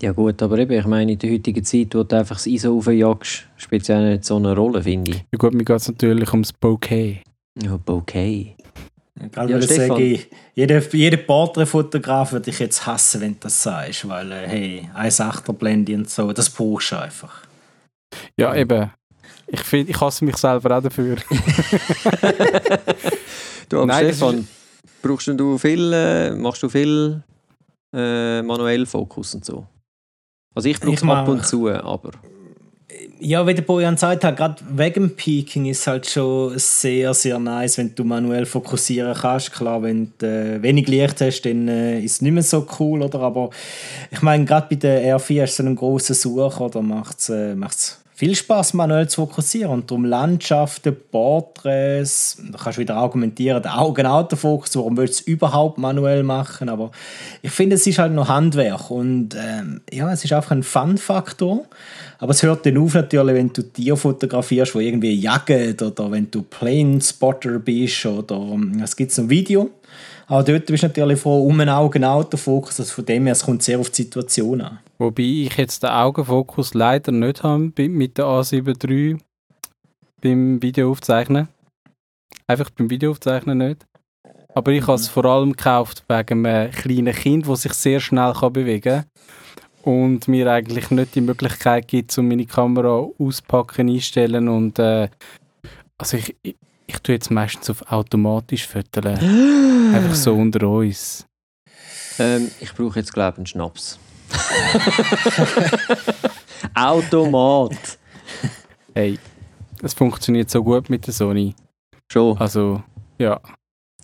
Ja gut, aber eben, ich meine, in der heutigen Zeit, wo du einfach das ISO aufjagst, spielt es ja nicht so eine Rolle, finde ich. Ja gut, mir geht es natürlich ums Bokeh. Ja, okay. Gerade Ja, ja, Stefan. sagen, jeder, jeder Porträtfotograf würde dich jetzt hassen, wenn du das sagst, weil, äh, hey, 1,8er Blende und so, das brauchst du einfach. Ja, eben. Ich, find, ich hasse mich selber auch dafür. Du, Nein, das Stefan, brauchst du viel, äh, machst du viel äh, manuell Fokus und so? Also ich brauche es ab und zu, aber Ja, wie der Bojan gesagt hat, gerade wegen Peaking ist halt schon sehr, sehr nice, wenn du manuell fokussieren kannst. Klar, wenn du äh, wenig Licht hast, dann äh, ist es nicht mehr so cool, oder? Aber ich meine, gerade bei der R4 ist so ein grosser Sucher, oder macht es äh, macht's viel Spaß manuell zu fokussieren und darum Landschaften, Porträts, da kannst du wieder argumentieren, der Augenautofokus, warum willst du es überhaupt manuell machen, aber ich finde, es ist halt noch Handwerk und ähm, ja, es ist einfach ein Fun-Faktor, aber es hört dann auf natürlich, wenn du Tiere fotografierst, wo irgendwie jagen oder wenn du Plane-Spotter bist oder ähm, es gibt so ein Video, aber dort bist du natürlich froh um einen Augenautofokus, also von dem her, es kommt sehr auf die Situation an. Wobei ich jetzt den Augenfokus leider nicht habe mit der A7 III beim Videoaufzeichnen. Einfach beim Videoaufzeichnen nicht. Aber ich habe es vor allem gekauft wegen einem kleinen Kind, das sich sehr schnell kann bewegen kann und mir eigentlich nicht die Möglichkeit gibt, um meine Kamera auspacken, einstellen und äh, also ich, ich, ich tue jetzt meistens auf automatisch föteln. Einfach so unter uns. Ähm, ich brauche jetzt glaube ich einen Schnaps. Automat. Hey, es funktioniert so gut mit der Sony. Schon. Also, ja.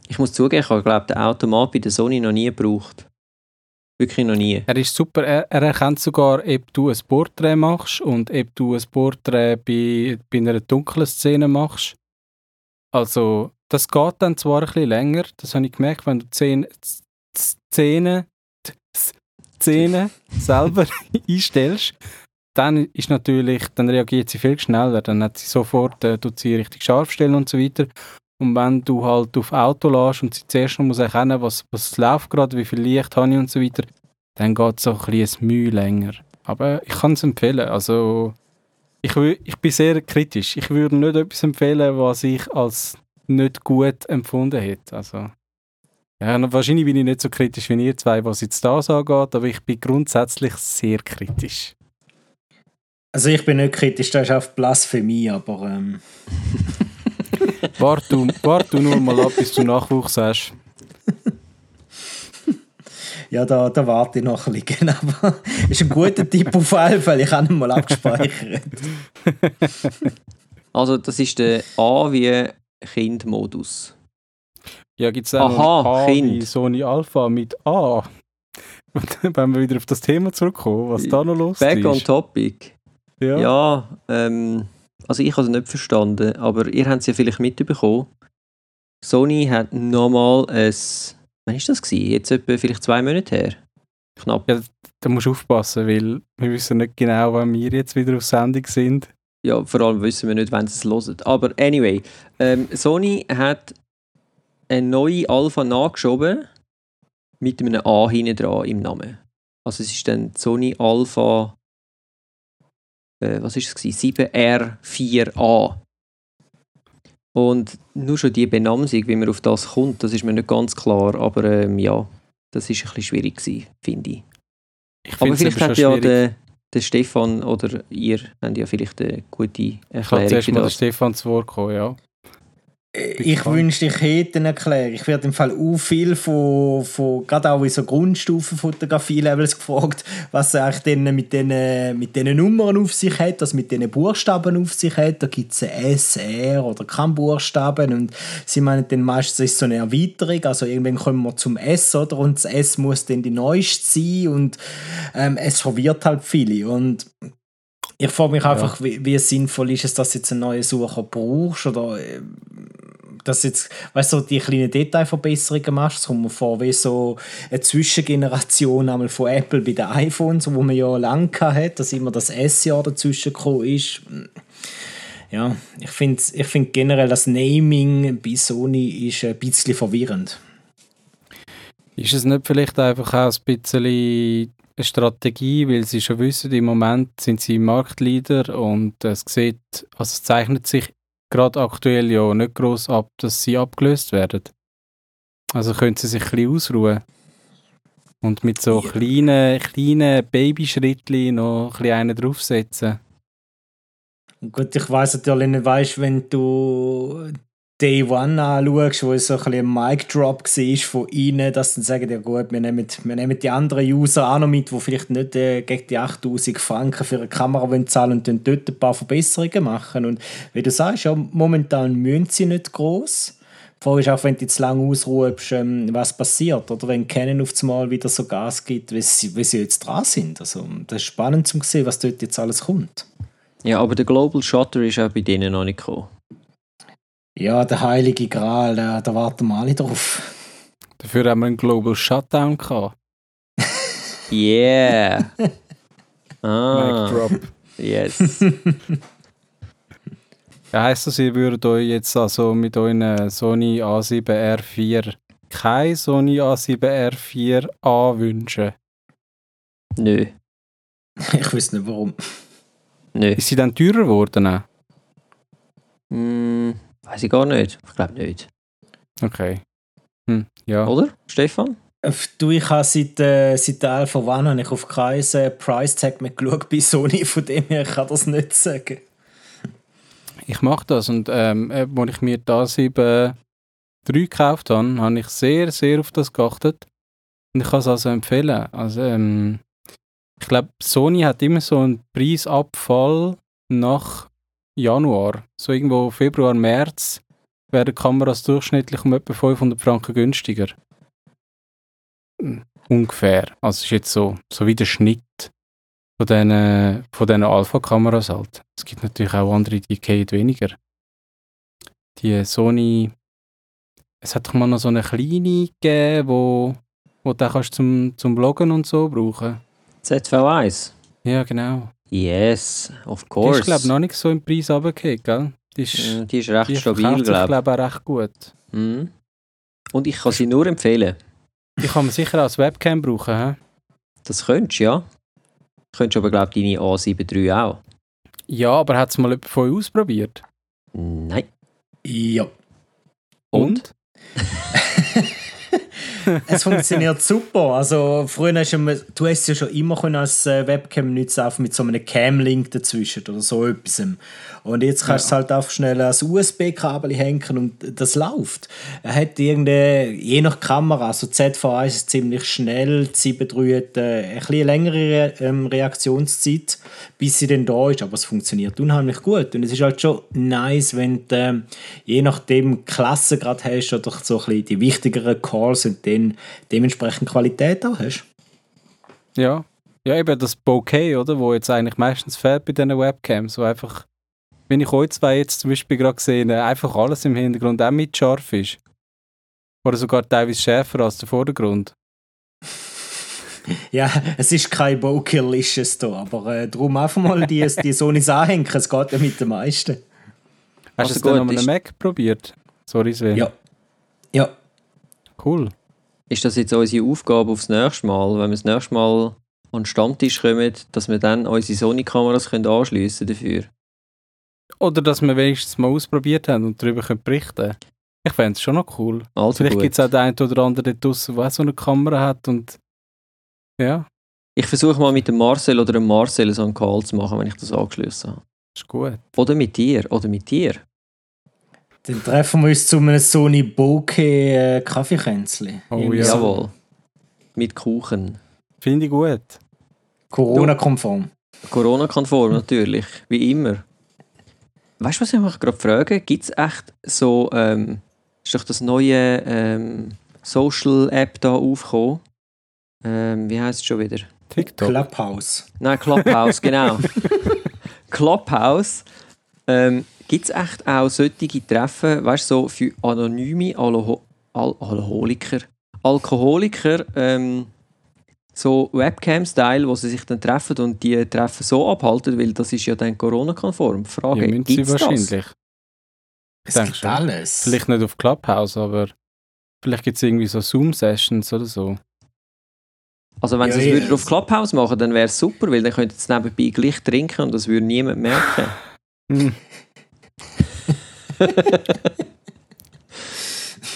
Ich muss zugeben, ich habe glaube den Automat bei der Sony noch nie gebraucht. Wirklich noch nie. Er ist super. Er, er erkennt sogar, ob du ein Porträt machst und ob du ein Porträt bei, bei einer dunklen Szene machst. Also, das geht dann zwar ein bisschen länger, das habe ich gemerkt, wenn du die Szene, Szene selber einstellst, dann ist natürlich, dann reagiert sie viel schneller, dann hat sie sofort, äh, tut sie richtig scharf stellen und so weiter. Und wenn du halt auf Auto lässt und sie zuerst noch muss erkennen, was, was läuft gerade, wie viel Licht habe ich und so weiter, dann geht es auch ein bisschen länger. Aber ich kann es empfehlen. Also ich, ich bin sehr kritisch. Ich würde nicht etwas empfehlen, was ich als nicht gut empfunden hätte. Also ja, wahrscheinlich bin ich nicht so kritisch wie ihr zwei, was jetzt das angeht, aber ich bin grundsätzlich sehr kritisch. Also ich bin nicht kritisch, das ist auf Blasphemie, aber... Ähm. warte, du, wart du nur mal ab, bis du Nachwuchs hast. Ja, da, da warte ich noch ein bisschen, aber ist ein guter Tipp auf jeden Fall, ich habe ihn mal abgespeichert. also das ist der A wie Kind-Modus. Ja, gibt es auch Aha, Kind. Sony Alpha mit A. Wenn wir wieder auf das Thema zurückkommen, was da noch los Back ist. Back on topic. Ja, ja ähm, also ich habe es nicht verstanden, aber ihr habt es ja vielleicht mitbekommen. Sony hat nochmal ein, wann ist das gewesen? Jetzt etwa vielleicht zwei Monate her? Knapp. Ja, da musst du aufpassen, weil wir wissen nicht genau, wann wir jetzt wieder auf Sendung sind. Ja, vor allem wissen wir nicht, wann sie es hören. Aber anyway, ähm, Sony hat eine neue Alpha nachgeschoben mit einem A hinten dran im Namen. Also es ist dann Sony Alpha äh, was ist es 7R4A. Und nur schon die Benamsung, wie man auf das kommt, das ist mir nicht ganz klar, aber ähm, ja, das ist ein bisschen schwierig gewesen, finde ich. ich aber vielleicht hat ja der, der Stefan oder ihr habt ja vielleicht eine gute Erklärung. Ich kann zuerst mal der Stefan zu Wort kommen, ja. Ich wünschte, ich hätte eine Erklärung. Ich werde im Fall auch viel von, von gerade auch in so Grundstufenfotografie-Levels gefragt, was eigentlich denn mit diesen mit den Nummern auf sich hat, was mit diesen Buchstaben auf sich hat. Da gibt es S, R oder kein Buchstaben und sie meinen dann meistens ist so eine Erweiterung, also irgendwann kommen wir zum S, oder? Und das S muss dann die neueste sein und ähm, es verwirrt halt viele und ich frage mich einfach, ja. wie, wie, sinnvoll ist es, dass du jetzt einen neuen Sucher brauchst oder äh, dass jetzt, weißt du, die kleinen Detailverbesserungen machst. Es kommt mir vor wie so eine Zwischengeneration einmal von Apple bei den iPhones, wo man ja lange hatte, dass immer das S-Jahr dazwischen gekommen ist. Ja, ich finde ich find generell das Naming bei Sony ist ein bisschen verwirrend. Ist es nicht vielleicht einfach auch ein bisschen eine Strategie, weil sie schon wissen, im Moment sind sie Marktleader und es sieht, also es zeichnet sich gerade aktuell ja nicht groß ab, dass sie abgelöst werden. Also können sie sich ein bisschen ausruhen. Und mit so ja. kleinen, kleinen Babyschrittchen noch ein bisschen einen draufsetzen. Gut, ich weiß natürlich nicht, weißt, wenn du Day One anschaust, wo es so ein, ein Mic-Drop war von ihnen, dass sie sagen, ja gut, wir nehmen, wir nehmen die anderen User auch noch mit, die vielleicht nicht äh, gegen die 8000 Franken für eine Kamera wollen zahlen und dann dort ein paar Verbesserungen machen. Und wie du sagst, ja, momentan müssen sie nicht groß. Die Frage ist auch, wenn du zu lange ausruhst, ähm, was passiert. Oder wenn Canon auf einmal wieder so Gas gibt, wie sie, wie sie jetzt dran sind. Also, das ist spannend zu sehen, was dort jetzt alles kommt. Ja, aber der Global Shutter ist auch bei denen noch nicht gekommen. Ja, der heilige Gral, da, da warten wir alle drauf. Dafür haben wir einen Global Shutdown gehabt. Yeah! Mic ah, drop. yes. Ja, heisst das, ihr würdet euch jetzt also mit euren Sony A7R4 kein Sony A7R4A wünschen? Nö, Ich weiß nicht warum. nö. Ist sie dann teurer geworden? auch? Weiß ich gar nicht. Ich glaube nicht. Okay. Hm, ja. Oder, Stefan? Äh, Du, ich habe seit, äh, seit der Alpha One habe ich auf keinen äh, Price Tag mehr geschaut bei Sony, von dem her kann ich das nicht sagen. Ich mache das und ähm, äh, als ich mir da 7 3 gekauft habe, habe ich sehr, sehr auf das geachtet. Und ich kann es also empfehlen. Also, ähm, ich glaube, Sony hat immer so einen Preisabfall nach Januar. So irgendwo Februar, März werden Kameras durchschnittlich um etwa 500 Franken günstiger. Hm, Ungefähr. Also ist jetzt so, so wie der Schnitt von diesen, von diesen Alpha-Kameras halt. Es gibt natürlich auch andere, die gehen weniger. Die Sony, es hat doch mal noch so eine kleine gegeben, wo, wo du kannst zum, zum Bloggen und so brauchen. ZV1? Ja, genau. Yes, of Die course. ist, glaube ich, noch nicht so im Preis runtergefallen, gell? Die ist, Äh, Die ist recht die stabil, glaube glaube ich, auch recht gut. Mhm. Und ich kann sie nur empfehlen. Die kann man sicher als Webcam brauchen, hä? Das könntest du, ja. Könntest du aber, glaube ich, deine A7 III auch. Ja, aber hat es mal jemand von euch ausprobiert? Nein. Ja. Und? Es funktioniert super. Also früher hast du, du hast es ja schon immer können als äh, Webcam nutzen, einfach mit so einem Cam-Link dazwischen oder so etwas. Und jetzt kannst du es halt einfach schnell als USB-Kabel hängen und das läuft. Er hat irgendeine, je nach Kamera, also ZV1 ist ziemlich schnell, die 7.3 hat äh, ein bisschen längere Re ähm, Reaktionszeit, bis sie dann da ist, aber es funktioniert unheimlich gut. Und es ist halt schon nice, wenn du ähm, je nachdem Klasse gerade hast oder so ein bisschen die wichtigeren Calls und dann dementsprechend Qualität auch hast. Ja. Ja, eben das Bokeh, oder? Wo jetzt eigentlich meistens fehlt bei diesen Webcams. So einfach, wenn ich euch zwei jetzt zum Beispiel gerade gesehen einfach alles im Hintergrund auch mit scharf ist. Oder sogar teilweise schärfer als der Vordergrund. Ja, es ist kein Bokeh ist es da, aber äh, darum einfach mal die, die Sonys anhängen, es geht ja mit den meisten. Hast Also du es gut, dann an einem Mac probiert? Sorry, Sven. Ja. Ja. Cool. Ist das jetzt unsere Aufgabe aufs nächste Mal, wenn wir das nächste Mal an den Stammtisch kommen, dass wir dann unsere Sony-Kameras anschliessen dafür? Oder dass wir wenigstens mal ausprobiert haben und darüber können berichten können. Ich fände es schon noch cool. Also Vielleicht gibt es auch den einen oder anderen dort draussen, der so eine Kamera hat und ja, Ich versuche mal mit dem Marcel oder dem Marcel so einen Call zu machen, wenn ich das angeschlossen habe. ist gut. Oder mit dir, oder mit dir. Dann treffen wir uns zu einem Sony Bokeh äh, Kaffeekränzli. Oh ja. Jawohl. Mit Kuchen. Finde ich gut. Corona-konform. Corona-konform natürlich, wie immer. Weißt du, was ich mich gerade frage? Gibt es echt so, ähm, ist doch das neue ähm, Social-App da aufgekommen? Ähm, wie heißt es schon wieder? TikTok. Clubhouse. Nein, Clubhouse, genau. Clubhouse. Ähm, Gibt es echt auch solche Treffen, weißt du, so für anonyme Alho Al Alkoholiker, Alkoholiker, ähm, so Webcam-Style, wo sie sich dann treffen und die Treffen so abhalten, weil das ist ja dann Corona-konform. Ja, Frage, sie gibt's das? wahrscheinlich. Es Denk gibt schon. alles. Vielleicht nicht auf Clubhouse, aber vielleicht gibt es irgendwie so Zoom-Sessions oder so. Also wenn Ja, sie es ja, würden auf es- Clubhouse machen, dann wäre es super, weil dann könnten sie nebenbei gleich trinken und das würde niemand merken. Hm.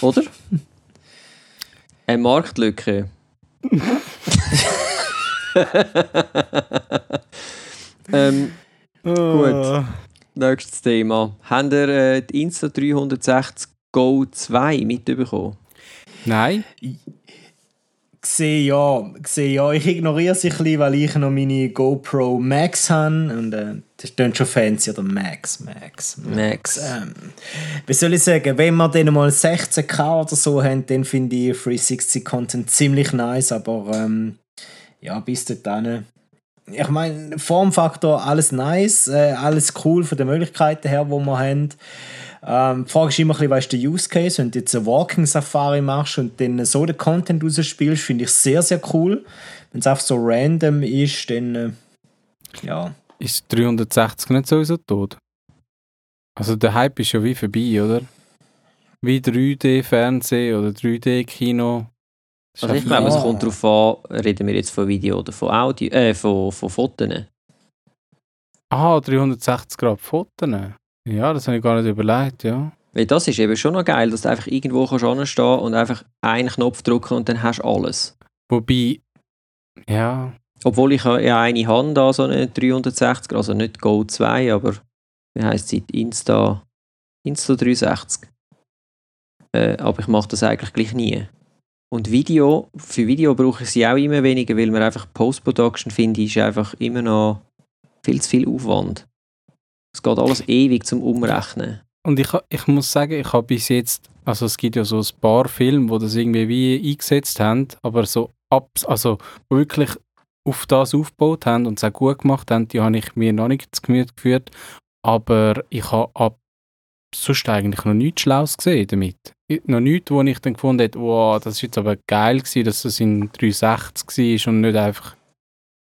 Oder? Eine Marktlücke. ähm, Gut. nächstes Thema. Habt ihr äh, die Insta360 Go 2 mitbekommen? Nein, Sehe ja, sehe ja. Ich ignoriere sie ein bisschen, weil ich noch meine GoPro Max habe. Und äh, das klingt schon fancy, oder Max, Max, Max. Ähm, wie soll ich sagen, wenn wir dann mal 16K oder so haben, dann finde ich 360-Content ziemlich nice, aber ähm, ja, bis dahin ich meine, Formfaktor, alles nice, äh, alles cool von den Möglichkeiten her, wo wir haben. Ähm, die Frage ist immer ein bisschen, was ist der Use Case? Wenn du jetzt eine Walking Safari machst und dann so den Content rausspielst, finde ich sehr, sehr cool. Wenn es einfach so random ist, dann äh, ja. Ist 360 nicht sowieso tot? Also der Hype ist ja wie vorbei, oder? Wie 3D-Fernsehen oder 3D-Kino. Also ich glaube, ja. es kommt darauf an, reden wir jetzt von Video oder von Audio, äh, von, von Fotos. Ah, 360 Grad Fotos. Ja, das habe ich gar nicht überlegt, ja. Weil das ist eben schon noch geil, dass du einfach irgendwo kannst und einfach einen Knopf drücken und dann hast du alles. Wobei, ja. Obwohl ich ja eine Hand da so eine 360, also nicht Go 2, aber wie heisst sie? Insta, Insta 360. Äh, aber ich mache das eigentlich gleich nie. Und Video, für Video brauche ich sie auch immer weniger, weil man einfach Post-Production finde, ist einfach immer noch viel zu viel Aufwand. Es geht alles ewig zum Umrechnen. Und ich, ich muss sagen, ich habe bis jetzt, also es gibt ja so ein paar Filme, wo das irgendwie wie eingesetzt haben, aber so ab, also wirklich auf das aufgebaut haben und es auch gut gemacht haben, die habe ich mir noch nicht zu Gemüte geführt. Aber ich habe ab sonst eigentlich noch nichts Schlaues gesehen damit. Noch nichts, wo ich dann gefunden habe, wow, das ist jetzt aber geil gewesen, dass das in 360 war und nicht einfach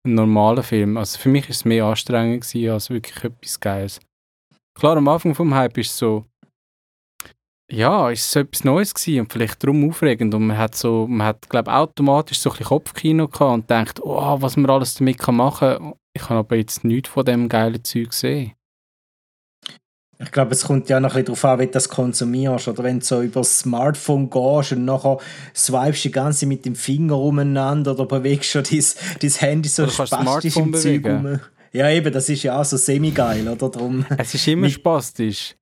ein normaler Film. Also für mich ist es mehr anstrengend als wirklich etwas Geiles. Klar, am Anfang vom Hype ist es so, ja, ist es etwas Neues gewesen und vielleicht darum aufregend und man hat so, man hat, glaube automatisch so ein bisschen Kopfkino gehabt und denkt, oh, was man alles damit kann machen. Ich habe aber jetzt nichts von dem geilen Zeug gesehen. Ich glaube, es kommt ja noch ein bisschen darauf an, wie du das konsumierst. Oder wenn du so über das Smartphone gehst und nachher swipest du die ganze mit dem Finger umeinander oder bewegst schon dein, dein Handy so spastisch im Zeug rum. Ja, eben, das ist ja auch so semi-geil, oder? Drum, es ist immer spastisch.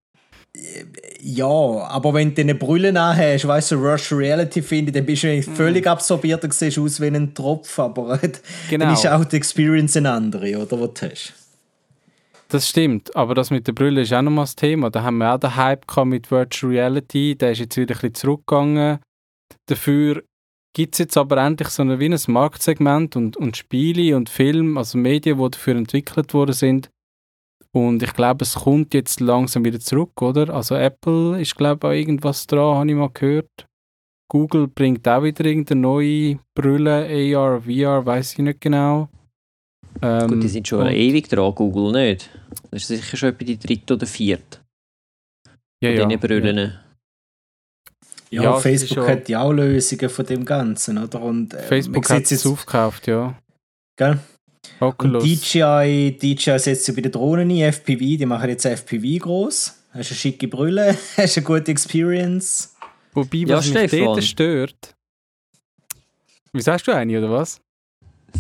Ja, aber wenn du eine Brille hast, weißt du, Rush Reality finde, dann bist du mm. völlig absorbiert und siehst aus wie ein Tropf, aber genau. dann ist auch die Experience eine andere, oder, was du hast. Das stimmt, aber das mit der Brille ist auch nochmal das Thema. Da haben wir auch den Hype mit Virtual Reality, der ist jetzt wieder ein bisschen zurückgegangen. Dafür gibt es jetzt aber endlich so ein, wie ein Marktsegment und, und Spiele und Filme, also Medien, die dafür entwickelt worden sind. Und ich glaube, es kommt jetzt langsam wieder zurück, oder? Also Apple ist, glaube ich, auch irgendwas dran, habe ich mal gehört. Google bringt auch wieder irgendeine neue Brille, AR, VR, weiß ich nicht genau. Ähm, Gut, die sind schon ewig dran, Google nicht. Das ist sicher schon etwa die dritte oder vierte. Ja, ja. Brillen. Ja. Ja, ja Facebook hat ja auch Lösungen von dem Ganzen, oder? Und, äh, Facebook hat es aufgekauft, ja. Gell? Oculus. Und DJI, DJI setzt sich bei den Drohnen ein, FPV, die machen jetzt FPV groß. Hast eine schicke Brille, hast eine gute Experience. Wobei, was ja, mich dort stört... Wie sagst du eine, oder was?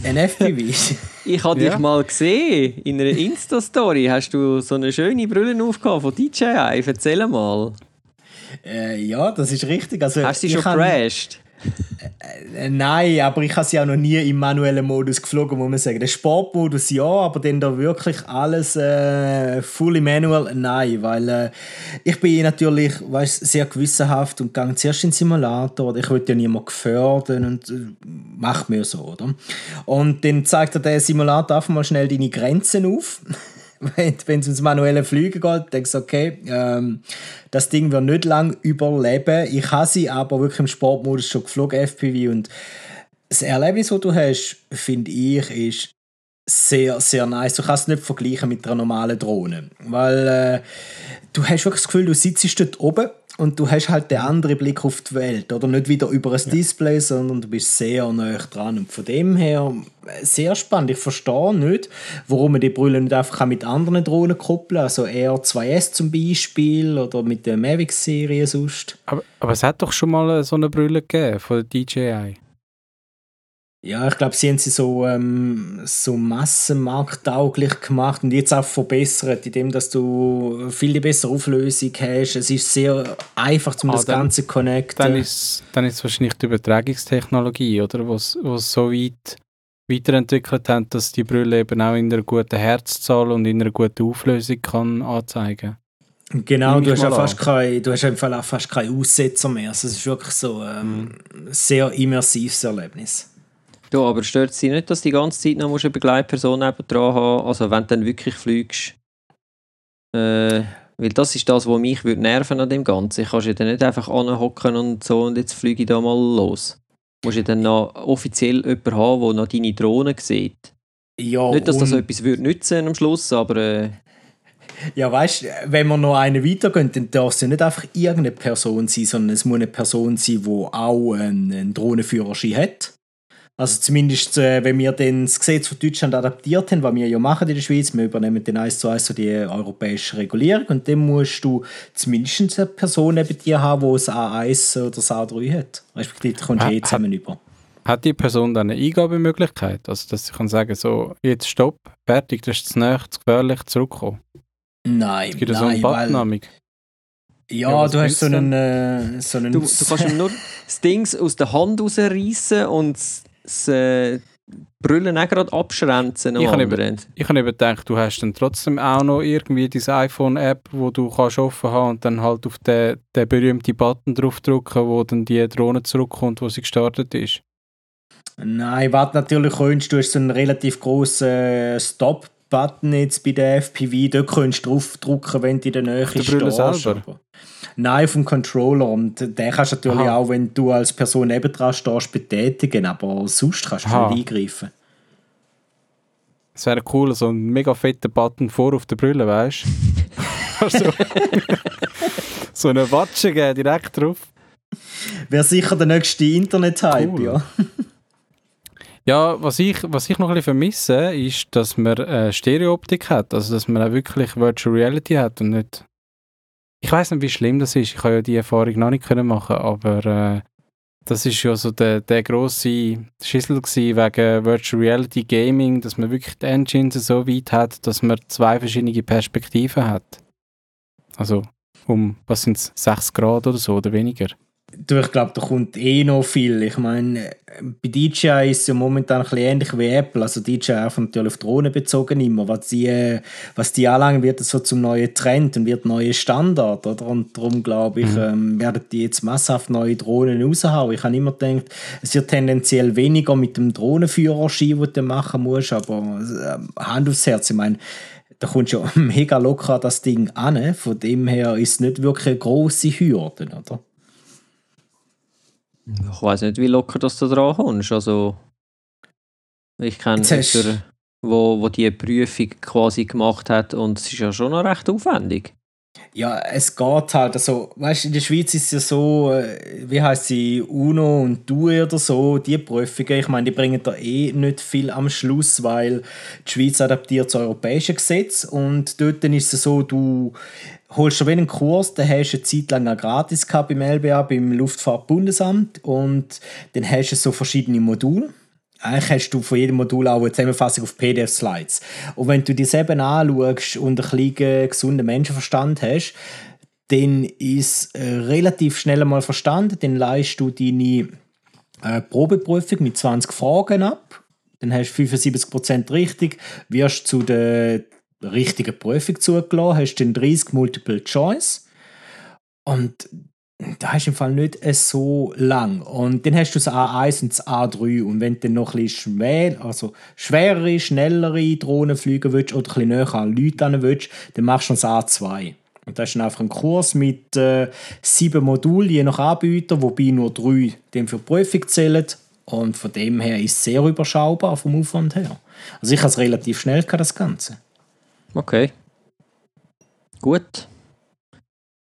Ein FPV? ich habe ja. dich mal gesehen. In einer Insta-Story hast du so eine schöne Brille aufgehabt von DJI. Erzähl mal. Äh, ja, das ist richtig. Also, hast du sie schon crashed? Äh, nein, aber ich habe sie auch noch nie im manuellen Modus geflogen, muss man sagen. Der Sportmodus ja, aber dann da wirklich alles äh, fully manual, nein, weil äh, ich bin natürlich weißt, sehr gewissenhaft und gehe zuerst in den Simulator. Ich will ja niemanden gefördern und äh, macht mir so, oder? Und dann zeigt er der Simulator einfach mal schnell deine Grenzen auf. wenn es ums manuelle Fliegen geht, denkst du, okay, ähm, das Ding wird nicht lange überleben. Ich habe sie aber wirklich im Sportmodus schon geflogen, FPV. Und das Erlebnis, das du hast, finde ich, ist sehr, sehr nice. Du kannst es nicht vergleichen mit einer normalen Drohne. Weil äh, du hast wirklich das Gefühl, du sitzt dort oben und du hast halt den anderen Blick auf die Welt. Oder nicht wieder über ein Display, sondern du bist sehr nah dran. Und von dem her sehr spannend. Ich verstehe nicht, warum man die Brille nicht einfach mit anderen Drohnen koppeln kann. Also R2S zum Beispiel oder mit der Mavic-Serie sonst. Aber, aber es hat doch schon mal so eine Brille gegeben von der DJI. Ja, ich glaube, sie haben sie so, ähm, so massenmarkttauglich gemacht und jetzt auch verbessert, indem dass du viel bessere Auflösung hast. Es ist sehr einfach, um ah, das dann, Ganze zu connecten. Dann ist, dann ist es wahrscheinlich die Übertragungstechnologie, oder? Was, so weit weiterentwickelt haben, dass die Brille eben auch in einer guten Herzzahl und in einer guten Auflösung kann anzeigen Genau, du hast, ja fast kein, du hast im Fall auch fast keine Aussetzer mehr. Also es ist wirklich so ein ähm, mhm. sehr immersives Erlebnis. Ja, aber stört es dich nicht, dass du die ganze Zeit noch eine Begleitperson dran haben Also wenn du dann wirklich fliegst. Äh, weil das ist das, was mich würde nerven an dem Ganzen. Ich kann ja dann nicht einfach anhocken und so und jetzt fliege ich da mal los. Du musst ja dann noch offiziell jemanden haben, der noch deine Drohne sieht. Ja, nicht, dass das etwas würde nützen am Schluss, aber äh, Ja, weißt du, wenn wir noch einen weitergehen, dann darf es ja nicht einfach irgendeine Person sein, sondern es muss eine Person sein, die auch einen, einen Drohnenführerschein hat. Also zumindest, äh, wenn wir dann das Gesetz von Deutschland adaptiert haben, was wir ja machen in der Schweiz, wir übernehmen dann eins zu eins so die europäische Regulierung und dann musst du zumindest eine Person neben dir haben, die das A1 oder das A3 hat. Respektive, da kommst du Ha- eh zusammen über. Hat die Person dann eine Eingabemöglichkeit? Also, dass sie kann sagen, so, jetzt stopp, fertig, das ist zu nahe, zu gefährlich, zurückkommen. Nein, Es gibt ja so nein, einen weil, Button ja, Ja, du hast so einen, äh, so einen du, du kannst ihm nur das Ding aus der Hand rausreißen und das, äh, Brüllen auch gerade abschränzen. Ich habe Ende. Ich habe gedacht, du hast dann trotzdem auch noch irgendwie diese iPhone-App, wo du kannst offen haben und dann halt auf den, den berühmten Button draufdrücken, wo dann die Drohne zurückkommt, wo sie gestartet ist. Nein, was natürlich könntest, du hast so einen relativ grossen Stop-Button jetzt bei der FPV, dort könntest du draufdrücken, wenn du in der Nähe der Brille stehst. selber? aber- Nein, vom Controller. Und den kannst du natürlich Aha. auch, wenn du als Person nebendran stehst, betätigen, aber sonst kannst du Aha. nicht eingreifen. Es wäre cool, so ein mega fetter Button vor auf der Brille, weißt du? also, so eine Watsche geben, direkt drauf. Wäre sicher der nächste Internet-Hype, Cool. ja. Ja, was ich, was ich noch ein bisschen vermisse, ist, dass man äh, Stereooptik hat. Also, dass man auch wirklich Virtual Reality hat und nicht. Ich weiß nicht, wie schlimm das ist. Ich habe ja die Erfahrung noch nicht können machen, aber äh, das ist ja so der, der grosse gewesen wegen Virtual Reality Gaming, dass man wirklich die Engines so weit hat, dass man zwei verschiedene Perspektiven hat. Also, um, was sind es, 6 Grad oder so oder weniger? Du, ich glaube, da kommt eh noch viel. Ich meine, bei DJI ist es ja momentan ein bisschen ähnlich wie Apple. Also DJI auch natürlich auf Drohnen bezogen immer. Was die, was die anlangen, wird das so zum neuen Trend und wird neuer Standard. Oder? Und darum glaube ich, ähm, werden die jetzt masshaft neue Drohnen raushauen. Ich habe immer gedacht, es wird tendenziell weniger mit dem Drohnenführerschein, den du machen musst. Aber äh, Hand aufs Herz, ich meine, da kommst du ja mega locker an das Ding an. Von dem her ist es nicht wirklich eine grosse Hürde, oder? Ich weiß nicht, wie locker dass du dran kommst. Also, ich kenne jemanden, wo, wo die Prüfung quasi gemacht hat und es ist ja schon noch recht aufwendig. Ja, es geht halt. Also, weißt du, in der Schweiz ist es ja so, äh, wie heißt sie, UNO und DUE oder so, die Prüfungen, ich meine, die bringen da eh nicht viel am Schluss, weil die Schweiz adaptiert das europäische Gesetz und dort ist es so, du holst wie einen Kurs, den hast du eine Zeit lang auch gratis gehabt beim LBA, beim Luftfahrtbundesamt und dann hast du so verschiedene Module. Eigentlich hast du von jedem Modul auch eine Zusammenfassung auf PDF-Slides. Und wenn du das eben anschaust und ein bisschen gesunden Menschenverstand hast, dann ist äh, relativ schnell einmal verstanden. Dann leistest du deine äh, Probeprüfung mit 20 Fragen ab. Dann hast du 75% richtig, wirst zu der richtigen Prüfung zugelassen, hast dann 30 Multiple Choice. Und da hast du im Fall nicht so lang. Und dann hast du das A1 und das A3. Und wenn du dann noch ein bisschen also schwerere, schnellere Drohnen fliegen willst oder ein bisschen näher an Leute willst, dann machst du das A2. Und das ist dann einfach ein Kurs mit äh, sieben Modulen, je nach Anbieter, wobei nur drei dem für die Prüfung zählen. Und von dem her ist es sehr überschaubar vom Aufwand her. Also ich habe es relativ schnell gehabt, das Ganze. Okay. Gut.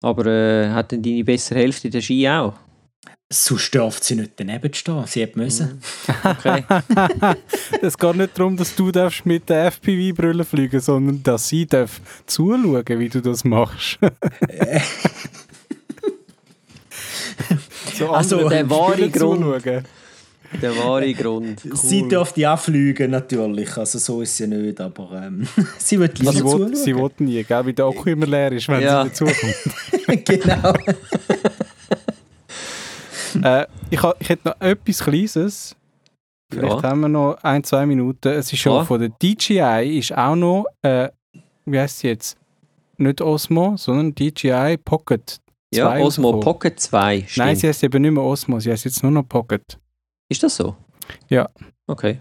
Aber äh, hat denn deine bessere Hälfte den Ski auch? Sonst dürfte sie nicht daneben stehen. Sie hätte müssen. Okay. Es geht nicht darum, dass du darfst mit der FPV-Brille fliegen sondern dass sie darf zuschauen, wie du das machst. so Also, der wahre Grund. zuschauen. Der wahre Grund. Sie dürfte auch fliegen, natürlich. Also so ist sie nicht, aber ähm, sie wird lieber Sie will, zuschauen. sie will nie, gell? wie der Akku immer leer ist, wenn Ja. sie dazukommt. genau. äh, ich, ha, ich hätte noch etwas Kleines. Vielleicht Ja. haben wir noch ein, zwei Minuten. Es ist schon Ja. von der DJI ist auch noch, äh, wie heißt sie jetzt? Nicht Osmo, sondern DJI Pocket. Ja, 2 Osmo rausgekommen. Pocket 2. Stimmt. Nein, sie heißt eben nicht mehr Osmo, sie heißt jetzt nur noch Pocket. Ist das so? Ja. Okay.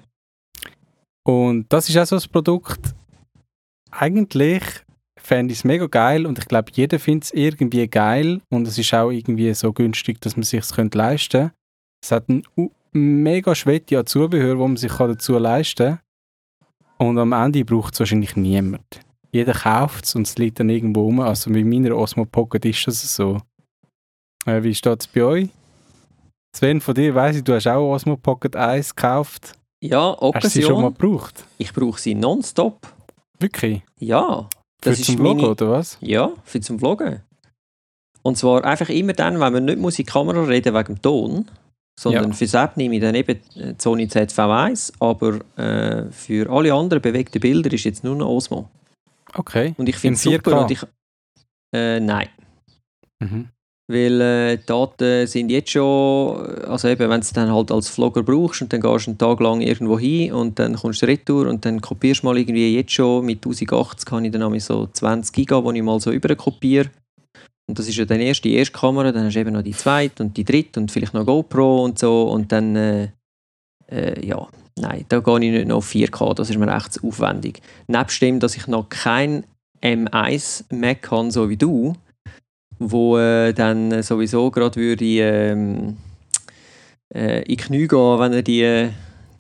Und das ist auch so ein Produkt, eigentlich fände ich es mega geil und ich glaube, jeder findet es irgendwie geil und es ist auch irgendwie so günstig, dass man es sich leisten kann. Es hat ein mega Schwette an Zubehör, wo man sich dazu leisten kann. Und am Ende braucht es wahrscheinlich niemand. Jeder kauft es und es liegt dann irgendwo rum. Also mit meiner Osmo Pocket ist das so. Äh, wie steht es bei euch? Sven, von dir weiss ich, du hast auch Osmo Pocket 1 gekauft. Ja, Occasion. Hast du sie schon mal gebraucht? Ich brauche sie nonstop. Wirklich? Ja. Das für ist zum Vloggen, meine... oder was? Ja, für zum Vloggen. Und zwar einfach immer dann, wenn man nicht muss in die Kamera reden wegen dem Ton, sondern ja. fürs App nehme ich dann eben die Sony ZV1, aber äh, für alle anderen bewegten Bilder ist jetzt nur noch Osmo. Okay. Und ich finde es super. Und ich, äh, nein. Mhm. Weil äh, Daten sind jetzt schon, also eben, wenn du es dann halt als Vlogger brauchst und dann gehst du einen Tag lang irgendwo hin und dann kommst du retour und dann kopierst du mal irgendwie jetzt schon, mit 1080 habe ich dann so 20 Giga, die ich mal so überkopiere. Und das ist ja dann erst die erste Kamera, dann hast du eben noch die zweite und die dritte und vielleicht noch GoPro und so und dann, äh, äh, ja, nein, da gehe ich nicht noch auf 4K, das ist mir echt zu aufwendig. Nebst dem, dass ich noch kein M1 Mac habe, so wie du, wo äh, dann sowieso gerade würde ähm, äh, in die Knie gehen, wenn er die,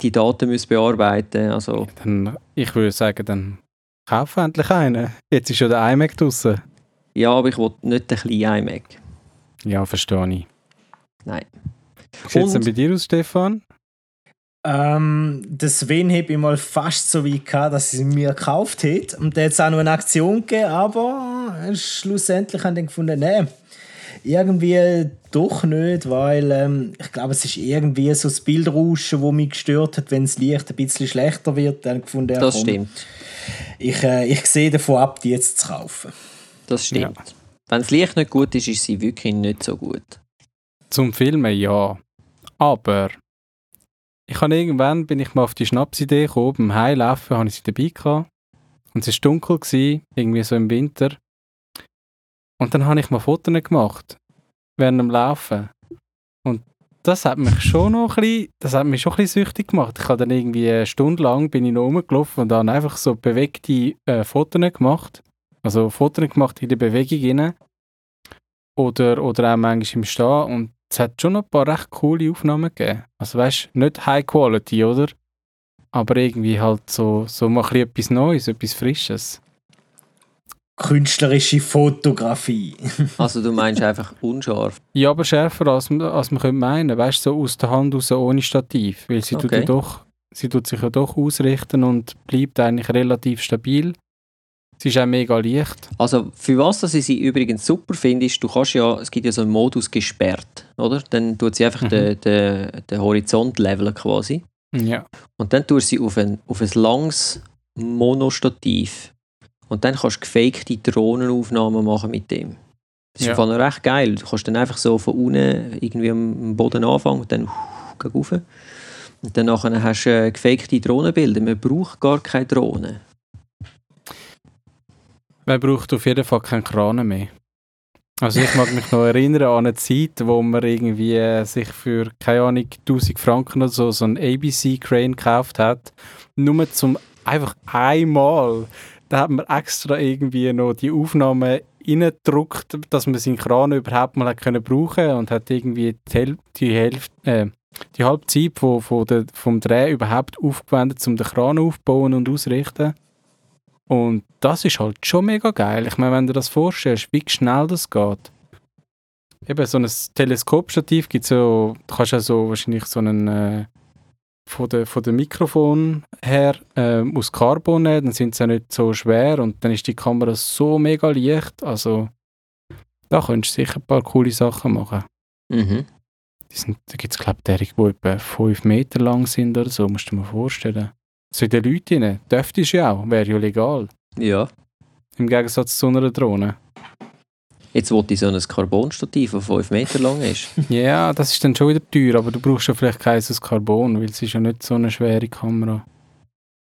die Daten muss bearbeiten muss. Also. Dann, ich würde sagen, dann kauf endlich einen. Jetzt ist schon der iMac draußen. Ja, aber ich will nicht den kleinen iMac. Ja, verstehe ich. Nein. Wie sieht es denn bei dir aus, Stefan? Ähm, das Sven habe ich mal fast so weit gehabt, dass sie mir gekauft hat. Und da hat es auch noch eine Aktion gegeben, aber schlussendlich haben die gefunden, nein, irgendwie doch nicht, weil ähm, ich glaube, es ist irgendwie so das Bildrauschen, das mich gestört hat, wenn das Licht ein bisschen schlechter wird. Dann gefunden, ja, das komm, stimmt. Ich, äh, ich sehe davon ab, die jetzt zu kaufen. Das stimmt. Ja. Wenn das Licht nicht gut ist, ist sie wirklich nicht so gut. Zum Filmen ja. Aber ich habe irgendwann bin ich mal auf die Schnapsidee gekommen, beim Heilaufen habe ich sie dabei gehabt. Und es war dunkel, gewesen, irgendwie so im Winter. Und dann habe ich mal Fotos gemacht, während dem Laufen. Und das hat mich schon noch ein bisschen, das hat mich schon ein bisschen süchtig gemacht. Ich habe dann irgendwie eine Stunde lang bin ich noch rumgelaufen und dann einfach so bewegte äh, Fotos gemacht. Also Fotos gemacht in der Bewegung rein. Oder, oder auch manchmal im Stehen. Und es hat schon noch ein paar recht coole Aufnahmen gegeben. Also weißt du, nicht High Quality, oder? Aber irgendwie halt so, so mal ein etwas Neues, etwas Frisches. Künstlerische Fotografie. also du meinst einfach unscharf? Ja, aber schärfer als, als man könnte meinen. Weißt du, so aus der Hand raus ohne Stativ. Weil sie, okay. tut ja doch, sie tut sich ja doch ausrichten und bleibt eigentlich relativ stabil. Sie ist auch mega leicht. Also für was dass ich sie übrigens super finde, ist, du kannst ja, es gibt ja so einen Modus gesperrt, oder? Dann tut sie einfach mhm. den, den, den Horizont leveln quasi. Ja. Und dann tust sie auf ein, auf ein langes Monostativ. Und dann kannst du gefakte Drohnenaufnahmen machen mit dem. Das ist ja. recht geil. Du kannst dann einfach so von unten irgendwie am Boden anfangen und dann rauf. Und dann nachher hast du äh, gefakte Drohnenbilder. Man braucht gar keine Drohne. Man braucht auf jeden Fall keinen Kran mehr. Also ich mag mich noch erinnern an eine Zeit, wo man irgendwie äh, sich für, keine Ahnung, 1000 Franken oder so, so einen ABC-Crane gekauft hat. Nur zum einfach einmal, da hat man extra irgendwie noch die Aufnahme reingedruckt, dass man seinen Kran überhaupt mal hat können brauchen und hat irgendwie die, Häl die Hälfte, äh, die Halbzeit von, von der, vom Dreh überhaupt aufgewendet, um den Kran aufzubauen und auszurichten. Und das ist halt schon mega geil. Ich meine, wenn du das vorstellst, wie schnell das geht. Eben, so ein Teleskopstativ gibt es ja, du kannst ja so wahrscheinlich so einen äh, von der, von der Mikrofon her äh, aus Carbon nehmen, dann sind sie ja nicht so schwer und dann ist die Kamera so mega leicht. Also da könntest du sicher ein paar coole Sachen machen. Mhm. Sind, da gibt es, glaube ich, die etwa 5 Meter lang sind oder so, musst du dir mal vorstellen. Zu den Leuten rein. Dürftest du ja auch, wäre ja legal. Ja. Im Gegensatz zu einer Drohne. Jetzt wollte ich so ein Carbonstativ, das 5 Meter lang ist. ja, das ist dann schon wieder teuer, aber du brauchst ja vielleicht keins aus Carbon, weil es ist ja nicht so eine schwere Kamera.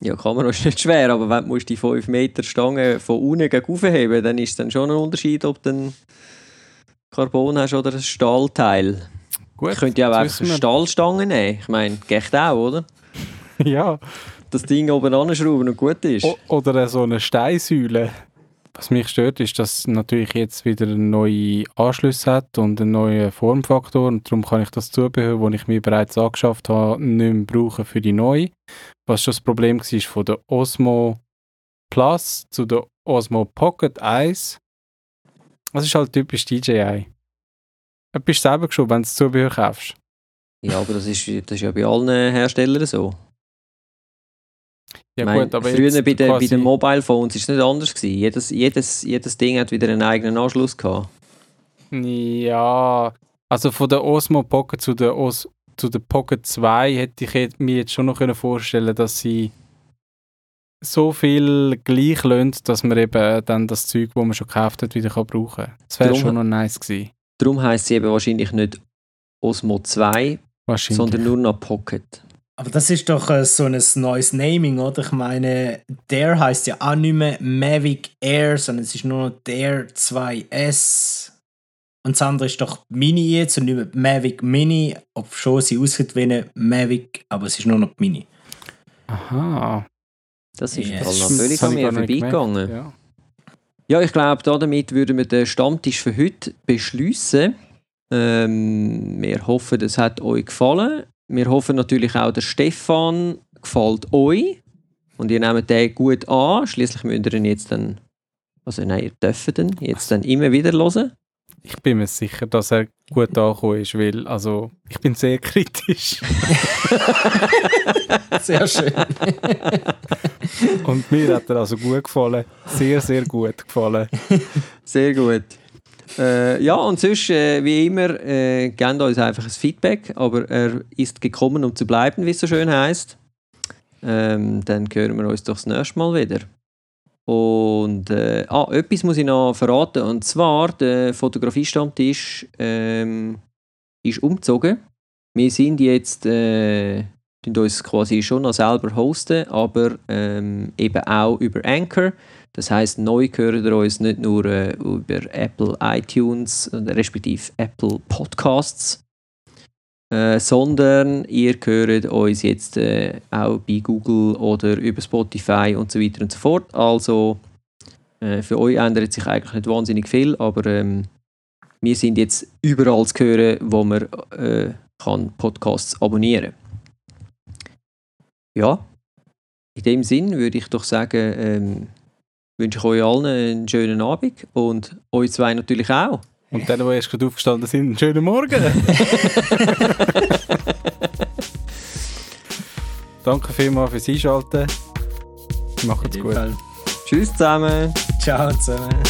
Ja, die Kamera ist nicht schwer, aber wenn du die 5 Meter Stange von unten gegen aufheben dann ist es dann schon ein Unterschied, ob du Carbon hast oder ein Stahlteil. Gut, Ich könnte ja auch einfach wissen wir. Stahlstangen nehmen. Ich meine, geht auch, oder? Ja, Das Ding oben anschrauben und gut ist. o oder so eine Steinsäule. Was mich stört, ist, dass natürlich jetzt wieder neue Anschlüsse hat und einen neuen Formfaktor und darum kann ich das Zubehör, das ich mir bereits angeschafft habe, nicht mehr brauchen für die neue. Was schon das Problem war von der Osmo Plus zu der Osmo Pocket 1. Das ist halt typisch DJI. Du bist selber geschoben, wenn du das Zubehör kaufst. Ja, aber das ist, das ist ja bei allen Herstellern so. Ja Ich meine, gut, aber früher bei den, bei den Mobile Phones war es nicht anders. Gewesen. Jedes, jedes, jedes Ding hat wieder einen eigenen Anschluss gehabt. Ja, also von der Osmo Pocket zu der, Os zu der Pocket 2 hätte ich mir jetzt schon noch können vorstellen dass sie so viel gleich lönt, dass man eben dann das Zeug, das man schon gekauft hat, wieder kann brauchen kann. Das wäre schon noch nice gewesen. Darum heisst sie eben wahrscheinlich nicht Osmo 2, Wahrscheinlich. sondern nur noch Pocket. Aber das ist doch äh, so ein neues Naming, oder? Ich meine, der heißt ja auch nicht mehr Mavic Air, sondern es ist nur noch der 2S. Und das andere ist doch Mini jetzt und nicht mehr Mavic Mini, ob schon sie aussieht wie eine Mavic, aber es ist nur noch Mini. Aha. Das ist Ja, yes. das noch völlig das an mir vorbeigegangen. gemerkt, Ja, ich glaube, damit würden wir den Stammtisch für heute beschließen. Ähm, wir hoffen, es hat euch gefallen. Wir hoffen natürlich auch, der Stefan gefällt euch. Und ihr nehmt den gut an. Schließlich müsst ihr ihn jetzt dann, also nein, ihr dürft ihn jetzt dann immer wieder hören. Ich bin mir sicher, dass er gut angekommen ist, weil also, ich bin sehr kritisch. Sehr schön. Und mir hat er also gut gefallen. Sehr, sehr gut gefallen. Sehr gut. Äh, ja, und sonst, äh, wie immer, äh, gebt uns einfach ein Feedback, aber er ist gekommen, um zu bleiben, wie es so schön heißt. Ähm, dann hören wir uns doch das nächste Mal wieder. Und äh, ah, etwas muss ich noch verraten, und zwar, der Fotografiestammtisch ähm, ist umgezogen. Wir sind jetzt, äh, uns quasi schon noch selber hosten, aber ähm, eben auch über Anchor. Das heißt, neu hören ihr uns nicht nur äh, über Apple iTunes, äh, respektive Apple Podcasts, äh, sondern ihr hört uns jetzt äh, auch bei Google oder über Spotify und so weiter und so fort. Also äh, für euch ändert sich eigentlich nicht wahnsinnig viel, aber ähm, wir sind jetzt überall zu hören, wo man äh, kann Podcasts abonnieren Ja, in dem Sinn würde ich doch sagen, ähm, wünsche ich euch allen einen schönen Abend und euch zwei natürlich auch. Und dann, die erst gerade aufgestanden sind, einen schönen Morgen. Danke vielmals fürs Einschalten. Macht's gut. Tschüss zusammen. Ciao zusammen.